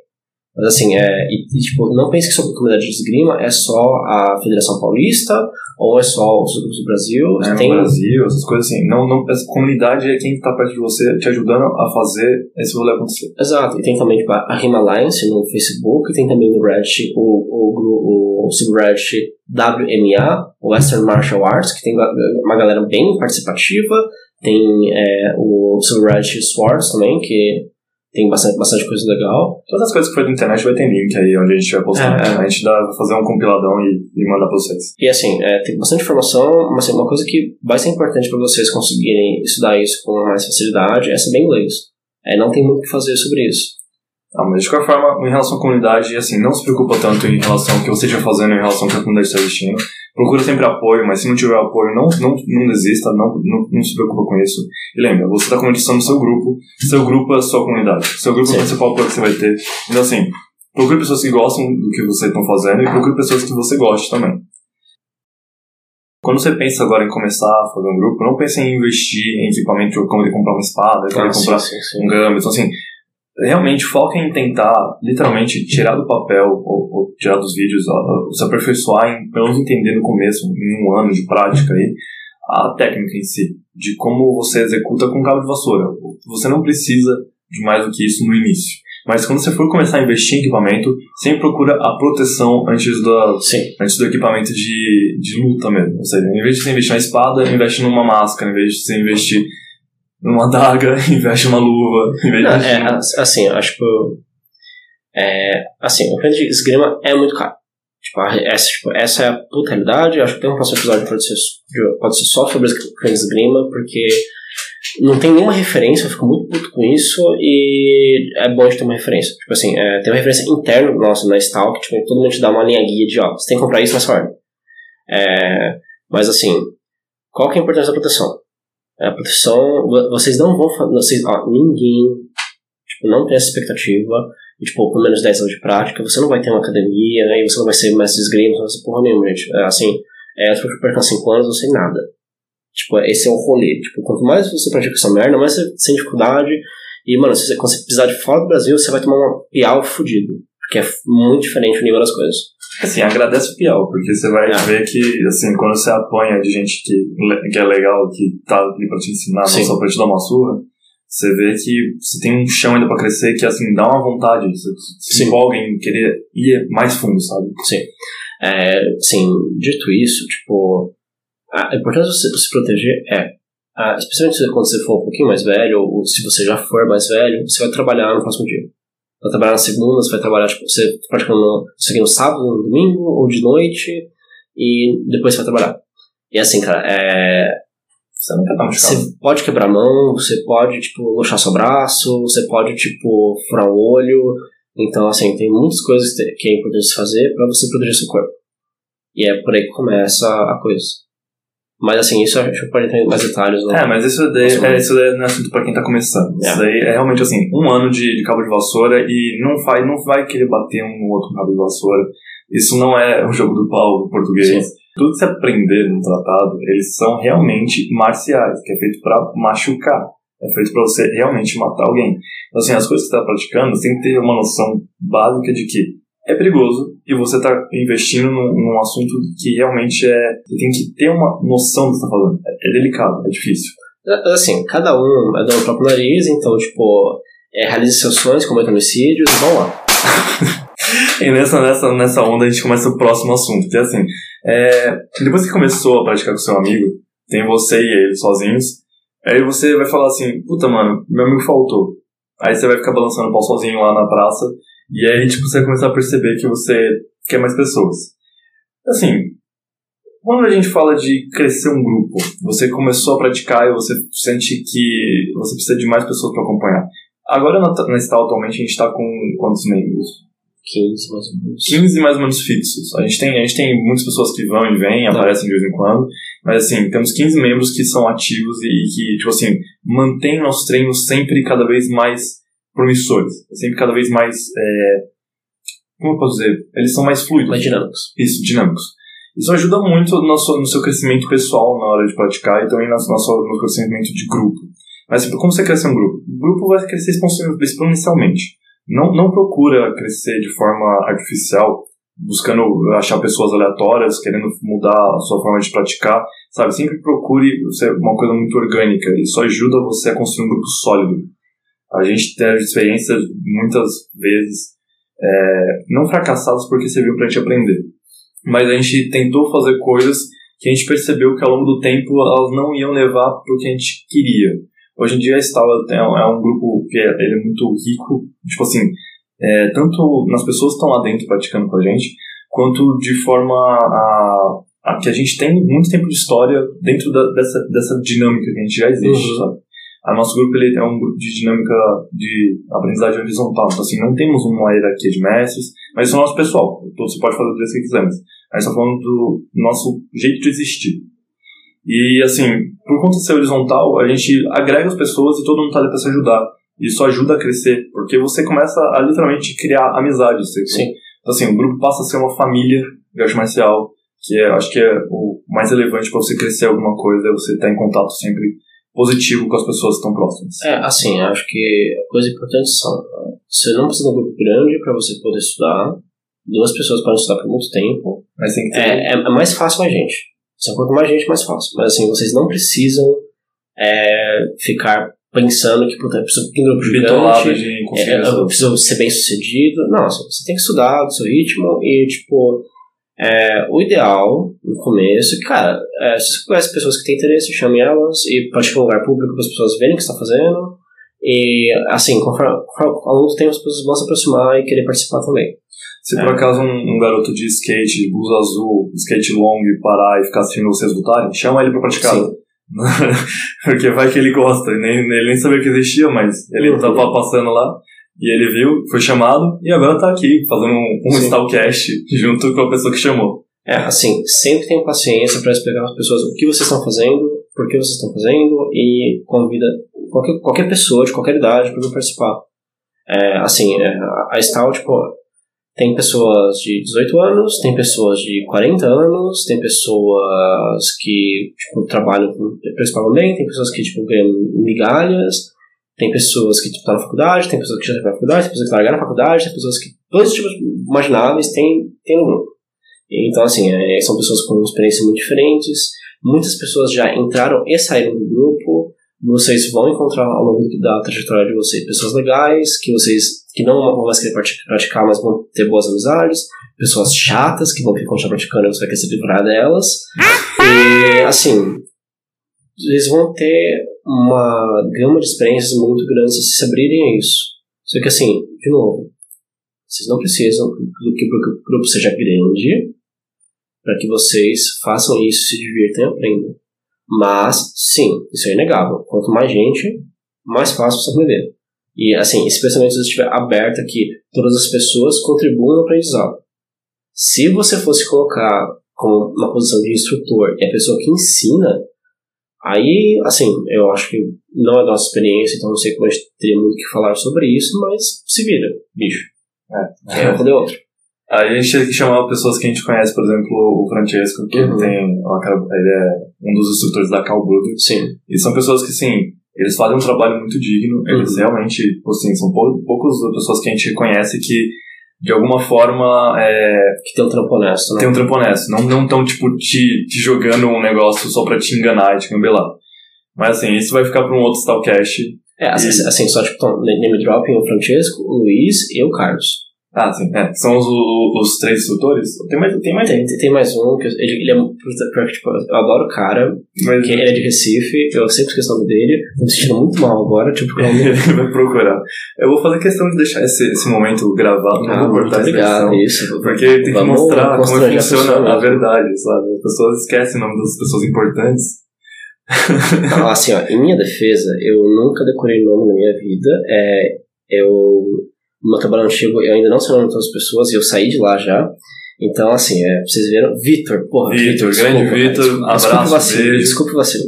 Mas assim, é, e, e, tipo, não pense que sua comunidade de esgrima é só a Federação Paulista ou é só os grupos do Brasil. É, Tem, Brasil, essas coisas assim. Não, não, essa comunidade é quem tá perto de você, te ajudando a fazer esse rolê acontecer. Exato, e tem também tipo, a Rima Alliance no Facebook, e tem também no Reddit o, o, gru- o subreddit WMA, Western Martial Arts, que tem uma galera bem participativa, tem é, o subreddit Swords também, que tem bastante, bastante coisa legal. Todas as coisas que foi da internet vai ter link aí onde a gente vai postar. É, é. A gente dá, vai fazer um compiladão e, e mandar pra vocês. E assim, é, tem bastante informação, mas assim, uma coisa que vai ser importante para vocês conseguirem estudar isso com mais facilidade é saber inglês. É, não tem muito o que fazer sobre isso. Ah, mas de qualquer forma, em relação à comunidade, assim, não se preocupa tanto em relação ao que você estiver fazendo, em relação ao que a comunidade está investindo. Procura sempre apoio, mas se não tiver apoio, não, não, não desista, não, não, não se preocupa com isso. E lembra, você está começando seu grupo, seu grupo é a sua comunidade. Seu grupo é o Sim. principal apoio que você vai ter. Então, assim, procure pessoas que gostam do que vocês estão fazendo e procure pessoas que você goste também. Quando você pensa agora em começar a fazer um grupo, não pense em investir em equipamento, como comprar uma espada, como Ah, sim, comprar sim, sim. um gambit. Então, assim, realmente foca em tentar, literalmente, tirar do papel ou, ou tirar dos vídeos, ó, ó, se aperfeiçoar em, pelo menos entender no começo, em um ano de prática aí, a técnica em si, de como você executa com cabo de vassoura. Você não precisa de mais do que isso no início. Mas quando você for começar a investir em equipamento, sempre procura a proteção antes da, Sim. antes do equipamento de, de luta mesmo. Ou seja, em vez de você investir na espada, investe numa máscara. Em vez de você investir numa adaga, (laughs) investe numa luva. Em vez Não, de é, as- assim, eu acho que. É, assim, o equipamento de esgrima é muito caro. Tipo, essa, tipo, essa é a puta realidade. Eu acho que tem um próximo episódio que pode ser, de- pode ser só sobre esgrima, porque não tem nenhuma referência, eu fico muito puto com isso, e é bom de ter uma referência. Tipo assim, é, tem uma referência interna nossa na Stalk, tipo, todo mundo te dá uma linha guia de, ó, você tem que comprar isso nessa ordem. É, mas assim, qual que é a importância da proteção? A proteção, vo- vocês não vão vocês, ó, ninguém, tipo, não tem essa expectativa, e, tipo, com menos de 10 anos de prática, você não vai ter uma academia, né, e você não vai ser mestre de esgrima, não vai ser porra nenhuma, gente. É, assim, é, eu percando 5 anos, não sei nada. Tipo, esse é o rolê. Tipo, quanto mais você pratica essa merda, mais você tem dificuldade. E, mano, se você, quando você precisar de fora do Brasil, você vai tomar um piau fudido. Porque é muito diferente o nível das coisas. Assim, agradece o Piau, porque você vai É. ver que, assim, quando você apanha de gente que, que é legal, que tá ali pra te ensinar, Sim. não só pra te dar uma surra, você vê que você tem um chão ainda pra crescer que, assim, dá uma vontade, você se Sim. empolga em querer ir mais fundo, sabe? Sim. É, assim, dito isso, tipo, a importância de você se proteger é, ah, especialmente quando você for um pouquinho mais velho, ou se você já for mais velho, você vai trabalhar no próximo dia. Vai trabalhar na segunda, você vai trabalhar, tipo, você praticando no, aqui no sábado, no domingo, ou de noite, e depois você vai trabalhar. E assim, cara, é, Você não quer você pode quebrar a mão, você pode, tipo, luxar seu braço, você pode, tipo, furar o olho. Então, assim, tem muitas coisas que é importante fazer pra você proteger seu corpo. E é por aí que começa a coisa. Mas, assim, isso a gente pode em mais detalhes. No... É, mas isso daí, é, isso daí não é assunto pra quem tá começando. É. Isso daí é realmente assim, um ano de, de cabo de vassoura e não vai, não vai querer bater um no outro com cabo de vassoura. Isso não é o jogo do pau português. Sim. Tudo que você aprender no tratado, eles são realmente marciais, que é feito pra machucar. É feito pra você realmente matar alguém. Então, assim, as coisas que você tá praticando, você tem que ter uma noção básica de que é perigoso e você está investindo num, num, assunto que realmente é. Você tem que ter uma noção do que você está falando. É, é, delicado, é difícil. Assim, cada um é do próprio nariz, então, tipo, é, realize seus sonhos, cometa homicídios e vão lá. (laughs) e nessa, nessa, nessa onda a gente começa o próximo assunto, que é assim: é, depois que começou a praticar com seu amigo, tem você e ele sozinhos, aí você vai falar assim: puta, mano, meu amigo faltou. Aí você vai ficar balançando o pau sozinho lá na praça e aí, tipo, você começar a perceber que você quer mais pessoas. Assim, quando a gente fala de crescer um grupo, você começou a praticar e você sente que você precisa de mais pessoas para acompanhar. Agora na, na Stal atualmente a gente está com quantos membros? 15 mais ou menos. 15 mais ou menos fixos. A gente tem, a gente tem muitas pessoas que vão e vêm, tá. aparecem de vez em quando. Mas assim, temos 15 membros que são ativos e, e que, tipo assim, mantêm nossos treinos sempre cada vez mais promissores, sempre cada vez mais. É, como eu posso dizer? Eles são mais fluidos. Mais dinâmicos. Isso, dinâmicos. Isso ajuda muito no seu, no seu crescimento pessoal na hora de praticar e também no, no, no crescimento de grupo. Mas como você cresce um grupo? O grupo vai crescer exponencialmente. Não, não procura crescer de forma artificial, buscando achar pessoas aleatórias, querendo mudar a sua forma de praticar. Sabe, sempre procure ser uma coisa muito orgânica. Isso ajuda você a construir um grupo sólido. A gente teve experiências muitas vezes é, não fracassadas porque serviu para a gente aprender, mas a gente tentou fazer coisas que a gente percebeu que ao longo do tempo elas não iam levar para o que a gente queria. Hoje em dia a Stala é, é um grupo que é, ele é muito rico, tipo assim, é, tanto nas pessoas que estão lá dentro praticando com a gente, quanto de forma a, a que a gente tem muito tempo de história dentro da, dessa, dessa dinâmica que a gente já existe, uhum. sabe? A nosso grupo ele é um grupo de dinâmica de aprendizagem horizontal. Então, assim, não temos uma hierarquia de mestres, mas isso é o nosso pessoal. Então, você pode fazer o que quiser, mas a gente está falando do nosso jeito de existir. E, assim, por conta de ser horizontal, a gente agrega as pessoas e todo mundo está ali para se ajudar. Isso ajuda a crescer, porque você começa a literalmente criar amizades. Sim. Então, assim, o grupo passa a ser uma família de arte marcial, que é, acho que é o mais relevante para você crescer alguma coisa, é você estar em contato sempre positivo com as pessoas que estão próximas. É, assim, acho que a coisa importante são, você não precisa de um grupo grande para você poder estudar, duas pessoas podem estudar por muito tempo, mas tem que ter... é, é, é mais fácil mais gente. Assim, quanto mais gente, mais fácil. Mas assim, vocês não precisam é, ficar pensando que puta, eu preciso de um grupo gigante, de é, eu preciso ser bem sucedido. Não, assim, você tem que estudar do seu ritmo e, tipo, é, o ideal, no começo, cara, é, se você conhece pessoas que têm interesse, chame elas e pratique um lugar público para as pessoas verem o que você está fazendo. E, assim, conforme, ao longo do tempo as pessoas vão se aproximar e querer participar também. Se por é. acaso um, um, garoto de skate, blusa azul, skate long, parar e ficar assistindo vocês lutarem, chama ele para praticar. (laughs) Porque vai que ele gosta, nem, ele nem sabia que existia, mas ele uhum. tava passando lá. E ele viu, foi chamado e agora tá aqui fazendo um, um Stalcast junto com a pessoa que chamou. É, assim, sempre tenham paciência para explicar às pessoas o que vocês estão fazendo, por que vocês estão fazendo e convida qualquer, qualquer pessoa de qualquer idade para participar. É, assim, é, a Stout, tipo, tem pessoas de 18 anos, tem pessoas de 40 anos, tem pessoas que tipo, trabalham bem, tem pessoas que tipo, ganham migalhas, tem pessoas que estão tipo, na faculdade, tem pessoas que já estão na faculdade, tem pessoas que largaram a faculdade, tem pessoas que. Todos os tipos imagináveis tem, tem no grupo. Então, assim, é, são pessoas com experiências muito diferentes. Muitas pessoas já entraram e saíram do grupo. Vocês vão encontrar ao longo da trajetória de vocês pessoas legais, que vocês que não vão mais querer praticar, mas vão ter boas amizades. Pessoas chatas, que vão querer continuar praticando e você vai querer se livrar delas. E, assim, eles vão ter uma gama de experiências muito grande se abrirem a isso. Só que assim, de novo, vocês não precisam do que o grupo seja grande para que vocês façam isso, se divirtam e aprendam. Mas, sim, isso é inegável. Quanto mais gente, mais fácil você aprender. E, assim, especialmente se você estiver aberto a que todas as pessoas contribuam no aprendizado. Se você fosse colocar como uma posição de instrutor e a pessoa que ensina, Aí, assim, eu acho que não é nossa experiência, então não sei como a gente teria muito o que falar sobre isso, mas se vira, bicho. É, é um outro. Aí a gente tem que chamar pessoas que a gente conhece, por exemplo, o Francesco, que uhum. ele tem ele é um dos instrutores da Cal Sim. E são pessoas que, sim, eles fazem um trabalho muito digno, eles uhum. realmente, assim, são poucos as pessoas que a gente conhece que de alguma forma, é, Que tem um trampo honesto, né? tem um trampo honesto. Não, não tão, tipo, te, te jogando um negócio só pra te enganar e te gambelar. Mas, assim, isso vai ficar pra um outro Stalcast. É, assim, E- assim, só tipo, name dropping, o Francesco, o Luiz e o Carlos. Ah, sim, é. São os, os três instrutores? Tem mais, tem mais Tem, tem mais um, que ele, ele é. puta, pior que, Tipo, eu adoro o cara, mas que ele é de Recife, eu sempre esqueço o nome dele, tô me sentindo muito mal agora, tipo, (laughs) porque ele vai procurar. Eu vou fazer questão de deixar esse, esse momento gravado, Ah, vou cortar obrigado, isso. Porque tem que mostrar como a funciona a mesmo. verdade, sabe? As pessoas esquecem o nome das pessoas importantes. Assim, ó, em minha defesa, eu nunca decorei nome na minha vida. É, eu, no meu trabalho antigo, eu ainda não sei o nome de todas as pessoas e eu saí de lá já. Então, assim, é, vocês viram. Vitor, porra, Vitor, grande Vitor, abraço, desculpa o vacilo, beijo. Desculpa o vacilo.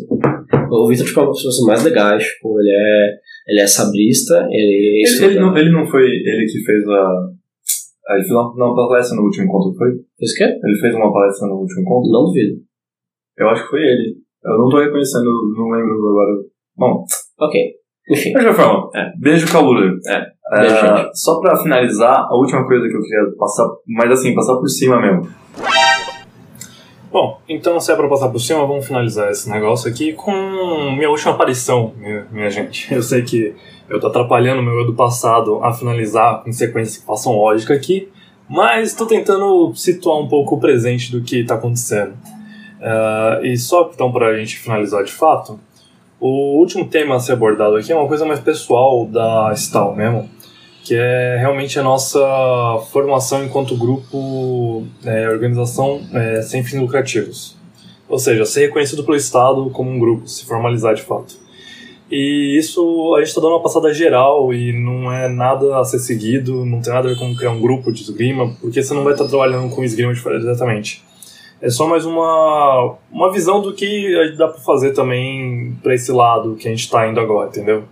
O Vitor, tipo, é uma das pessoas mais legais, tipo, ele é, ele é sabrista, ele Ele, estuda. ele não, ele não foi ele que fez a. Ele fez uma, uma palestra no último encontro, foi? Fez o quê? Ele fez uma palestra no último encontro? Não duvido. Eu acho que foi ele. Eu não tô reconhecendo, não lembro agora. Bom, Ok. Enfim. de qualquer forma, É. beijo Cabulu. É. Beijo, É, só pra finalizar, a última coisa que eu queria passar, mas assim, passar por cima mesmo. Bom, então se é pra passar por cima, vamos finalizar esse negócio aqui com minha última aparição, minha, minha gente. Eu sei que eu tô atrapalhando meu eu do passado a finalizar com sequências que passam lógica aqui, mas tô tentando situar um pouco o presente do que tá acontecendo. Ah, e só então pra gente finalizar de fato, o último tema a ser abordado aqui é uma coisa mais pessoal da Stal mesmo, que é realmente a nossa formação enquanto grupo, é, organização é, sem fins lucrativos. Ou seja, ser reconhecido pelo Estado como um grupo, se formalizar de fato. E isso a gente está dando uma passada geral e não é nada a ser seguido, não tem nada a ver com criar um grupo de esgrima, porque você não vai estar trabalhando com esgrima diretamente. É só mais uma, uma visão do que dá para fazer também para esse lado que a gente está indo agora, entendeu?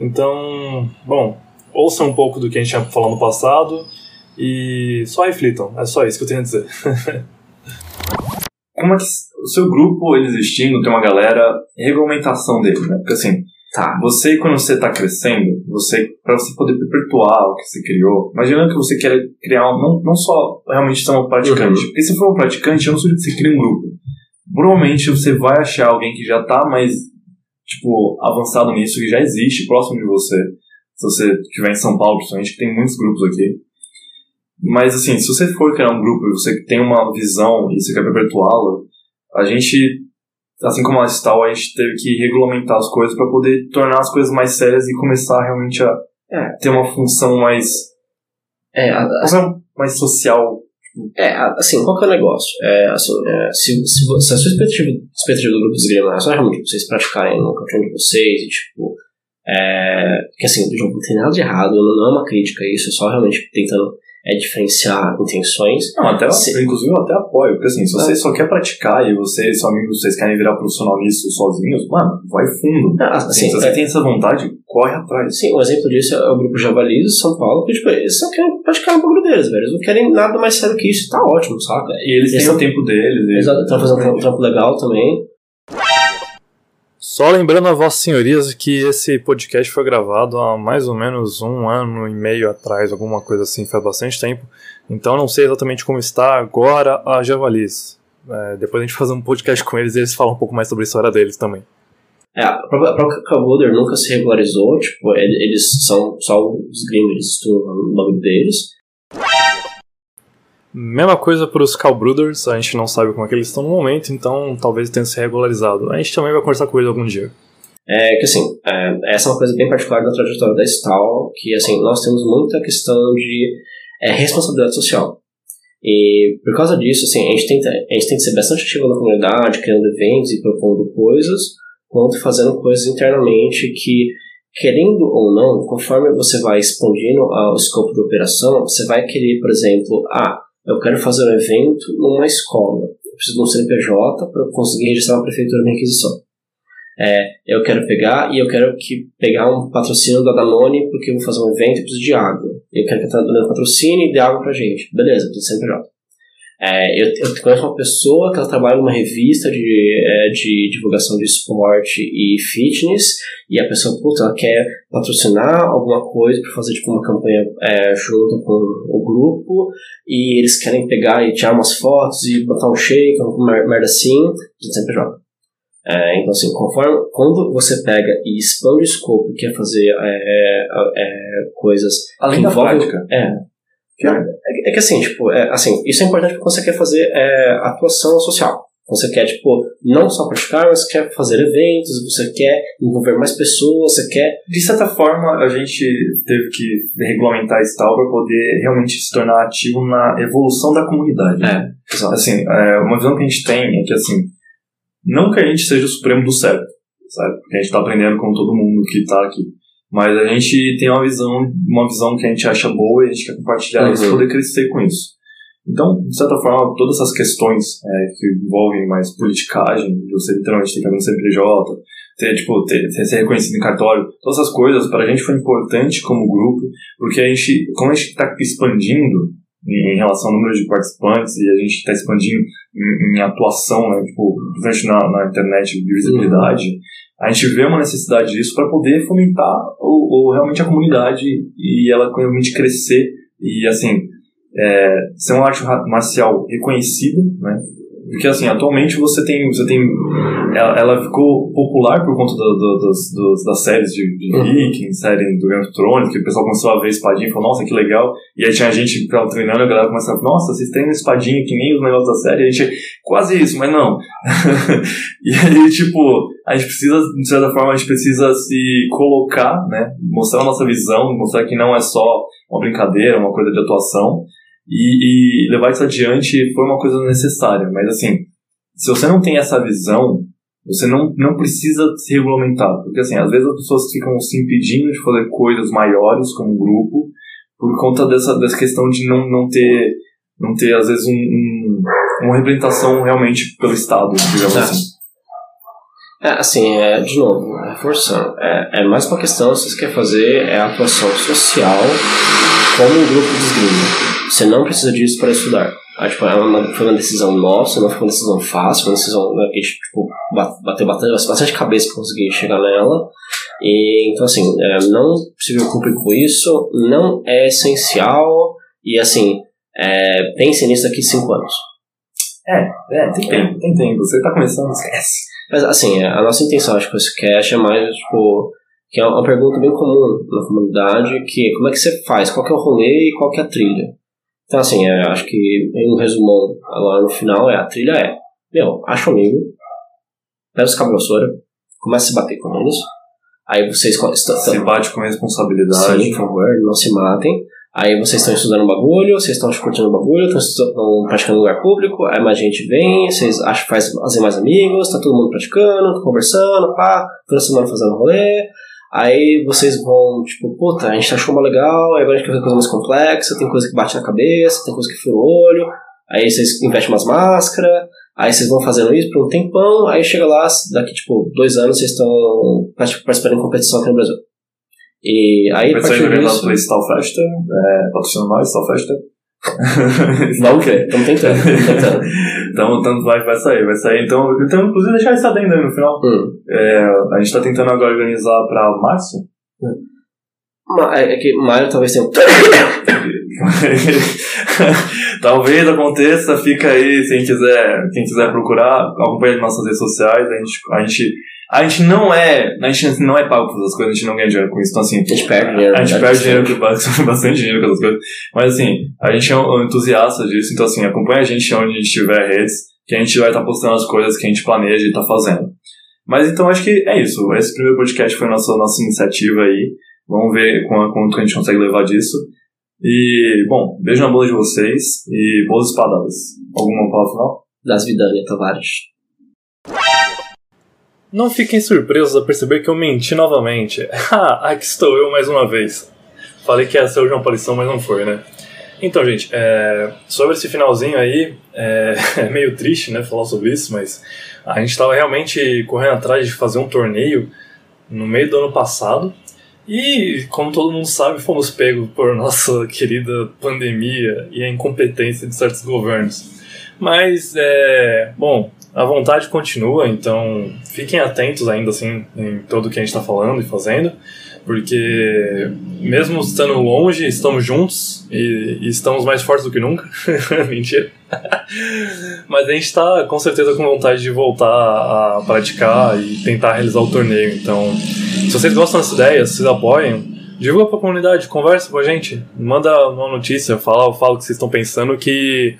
Então, bom, ouçam um pouco do que a gente tinha falado no passado e só reflitam. É só isso que eu tenho a dizer. (laughs) Como é que o seu grupo, ele existindo, tem uma galera, regulamentação dele, né? Porque assim, Tá. você quando você tá crescendo, você para você poder perpetuar o que você criou, imaginando que você quer criar, um- não, não só realmente ser um praticante, Uhum. porque se for um praticante, eu não sugiro que você crie um grupo. Provavelmente você vai achar alguém que já tá mais, tipo, avançado nisso, que já existe próximo de você. Se você estiver em São Paulo, principalmente, que tem muitos grupos aqui. Mas, assim, se você for criar um grupo e você tem uma visão e você quer perpetuá-la, a gente, assim como a Stal, a gente teve que regulamentar as coisas para poder tornar as coisas mais sérias e começar realmente a É. ter uma função mais, É, a- função mais social. É, a- assim, qual que é o negócio? É, assim, é, se, se, se a sua expectativa, expectativa do grupo de esgrima é só realmente vocês praticarem no cantinho de vocês e, tipo, é, que assim, não tem nada de errado, não é uma crítica isso, é só realmente tentando é, diferenciar intenções. Não, até, Sim. inclusive eu até apoio, porque assim, se você só quer praticar e você e seus amigos, vocês querem virar profissional nisso sozinhos, mano, vai fundo. Ah, Assim, assim, se você é, tem essa vontade, corre atrás. sim, um exemplo disso é o grupo Javalis de São Paulo, que, tipo, eles só querem praticar no bagulho deles, velho. Eles não querem nada mais sério que isso, tá ótimo, saca? E eles Eles têm o tempo deles. Eles estão fazendo um trampo legal também. Só lembrando a Vossas Senhorias que esse podcast foi gravado há mais ou menos um ano e meio atrás, alguma coisa assim, faz bastante tempo. Então não sei exatamente como está agora a Javalis. É, depois a gente faz um podcast com eles e eles falam um pouco mais sobre a história deles também. É, a própria, a própria nunca se regularizou, tipo, ele- eles são só os Grimm, eles estudam no bagulho deles. Mesma coisa para os Cal Brothers, a gente não sabe como é que eles estão no momento, então talvez tenha se regularizado. A gente também vai conversar com eles algum dia. É que assim, é, essa é uma coisa bem particular da trajetória da Stal, que assim, nós temos muita questão de é, responsabilidade social. E por causa disso, assim, a gente tenta, a gente tenta ser bastante ativo na comunidade, criando eventos e propondo coisas, quanto fazendo coisas internamente que, querendo ou não, conforme você vai expandindo o escopo de operação, você vai querer, por exemplo, ah, eu quero fazer um evento numa escola. Eu preciso de um CNPJ para conseguir registrar na prefeitura minha requisição. É, eu quero pegar e eu quero que pegar um patrocínio da Danone porque eu vou fazer um evento e preciso de água. Eu quero que a Danone patrocine e dê água pra gente. Beleza, preciso de CNPJ. É, eu, eu conheço uma pessoa que ela trabalha numa revista de, é, de divulgação de esporte e fitness, e a pessoa, puta, ela quer patrocinar alguma coisa para fazer tipo uma campanha é, junto com o grupo, e eles querem pegar e tirar umas fotos e botar um shake, alguma merda assim, sempre joga. É, então, assim, conforme, quando você pega e expande o escopo e quer fazer é, coisas Além que da envolvem- prática. É. É, é que assim, tipo, é, assim, isso é importante porque você quer fazer é, atuação social. Você quer, tipo, não só praticar, mas quer fazer eventos, você quer envolver mais pessoas, você quer. De certa forma, a gente teve que regulamentar esse tal para poder realmente se tornar ativo na evolução da comunidade. É, exato. Assim, é, uma visão que a gente tem é que, assim, não que a gente seja o supremo do certo, sabe? Porque a gente tá aprendendo com todo mundo que tá aqui. Mas a gente tem uma visão, uma visão que a gente acha boa e a gente quer compartilhar isso e Uhum. poder crescer com isso. Então, de certa forma, todas essas questões é, que envolvem mais politicagem, de você literalmente ter que abrir um CNPJ, ter, tipo, ter, ter, ser reconhecido em cartório, todas essas coisas, para a gente foi importante como grupo, porque a gente, como a gente está expandindo em, em relação ao número de participantes e a gente está expandindo em, em atuação, né, tipo, principalmente na, na internet de visibilidade, a gente vê uma necessidade disso para poder fomentar o, o- realmente a comunidade e ela realmente crescer e, assim, é, ser uma arte marcial reconhecida, né? Porque assim, atualmente você tem, você tem, ela, ela ficou popular por conta do- do- dos- das séries de, de Uhum. Vikings, série do Game of Thrones, que o pessoal começou a ver espadinha e falou, nossa, que legal. E aí tinha gente tava treinando, a galera começava a falar, nossa, vocês treinam espadinha que nem os negócios da série. A gente, quase isso, mas não. (laughs) e aí, tipo, a gente precisa, de certa forma, a gente precisa se colocar, né? Mostrar a nossa visão, mostrar que não é só uma brincadeira, uma coisa de atuação. E, e levar isso adiante foi uma coisa necessária. Mas, assim, se você não tem essa visão, você não, não precisa se regulamentar. Porque, assim, às vezes as pessoas ficam se impedindo de fazer coisas maiores como grupo por conta dessa, dessa questão de não, não ter, não ter às vezes, um, um- uma representação realmente pelo Estado, digamos É. assim. É, assim, é, de novo, reforçando, é, é mais uma questão, se você quer fazer é atuação social como um grupo de esgrima. Você não precisa disso para estudar. Ah, tipo, é uma, foi uma decisão nossa, não foi uma decisão fácil, foi uma decisão né, que a gente tipo, ba- bateu bastante, bastante cabeça para conseguir chegar nela. E, então, assim, é, não se preocupe com isso, não é essencial, e assim, é, pense nisso daqui cinco anos. É, tem tempo, tem tempo. Você tá começando, esquece. Mas assim, a nossa intenção acho que com esse cast é mais, tipo, que é uma pergunta bem comum na comunidade, que é como é que você faz, qual que é o rolê e qual que é a trilha. Então assim, é, acho que em um resumão agora no final é a trilha é, meu, acha um amigo, pega de vassoura, começa a se bater com eles, aí vocês estão, Se bate com responsabilidade. Sim, por favor, não se matem. Aí vocês estão estudando um bagulho, vocês estão curtindo o bagulho, estão praticando em lugar público, aí mais gente vem, vocês acham faz, fazem mais amigos, tá todo mundo praticando, conversando, pá, toda semana fazendo rolê. Aí vocês vão, tipo, puta, a gente achou uma legal, aí agora a gente quer fazer coisa mais complexa, tem coisa que bate na cabeça, tem coisa que fura o olho, aí vocês investem umas máscaras, aí vocês vão fazendo isso por um tempão, aí chega lá, daqui, tipo, dois anos vocês estão partic- participando de competição aqui no Brasil. E aí, a partir disso... Festa, é, patrocinando nós, Stal Festa. Vamos ver, estamos tentando, tentando. (laughs) então, tanto vai, vai sair, vai sair. Então, então inclusive, deixar isso adendo aí no final. Hum. É, a gente tá tentando agora organizar pra março. Ma- É é que Mario talvez tenha um... (laughs) Talvez aconteça, fica aí, quem quiser, quem quiser procurar, acompanha as nossas redes sociais, a gente, a gente, a gente não é, a gente não é pago por essas coisas, a gente não ganha dinheiro com isso, então assim, A gente perde dinheiro. a gente né? perde dinheiro (laughs) bastante, dinheiro com essas coisas. Mas assim, a gente é um entusiasta disso, então assim, acompanha a gente onde a gente tiver redes, que a gente vai estar postando as coisas que a gente planeja e tá fazendo. Mas então acho que é isso. Esse primeiro podcast foi a nossa, nossa iniciativa aí. Vamos ver quanto, quanto a gente consegue levar disso. E, bom, beijo na bunda de vocês e boas espadadas. Alguma palavra final? Das Vidania Tavares. Não fiquem surpresos a perceber que eu menti novamente. (laughs) Ah, aqui estou eu mais uma vez. Falei que ia ser hoje uma aparição, mas não foi, né? Então, gente, é, sobre esse finalzinho aí, é, (laughs) é meio triste, né, falar sobre isso, mas a gente estava realmente correndo atrás de fazer um torneio no meio do ano passado e, como todo mundo sabe, fomos pegos por nossa (laughs) querida pandemia e a incompetência de certos governos. Mas, é, bom, a vontade continua, então fiquem atentos ainda assim em tudo que a gente está falando e fazendo, porque mesmo estando longe, estamos juntos e, e estamos mais fortes do que nunca. (laughs) Mentira. Mas a gente está com certeza com vontade de voltar a praticar e tentar realizar o torneio. Então, se vocês gostam dessa ideia, se vocês apoiam, divulga para a comunidade, conversa com a gente, manda uma notícia, fala, fala o que vocês estão pensando que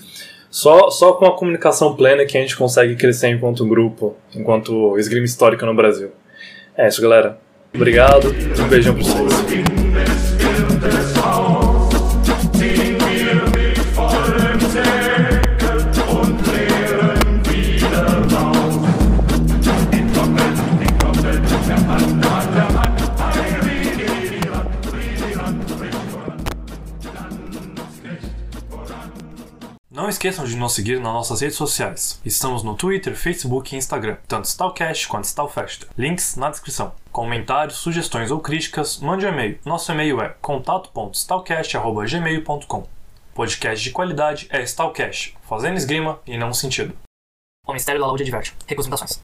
só, só com a comunicação plena que a gente consegue crescer enquanto grupo, enquanto esgrima histórica no Brasil. É isso, galera. Obrigado, um beijão pra vocês. Não esqueçam de nos seguir nas nossas redes sociais. Estamos no Twitter, Facebook e Instagram, tanto Stalcast quanto Stalfesta. Links na descrição. Comentários, sugestões ou críticas, mande um e-mail. Nosso e-mail é contato.stalcast.gmail.com Podcast de qualidade é Stalcast, fazendo esgrima e não sentido. O Ministério da Saúde adverte. Recusa.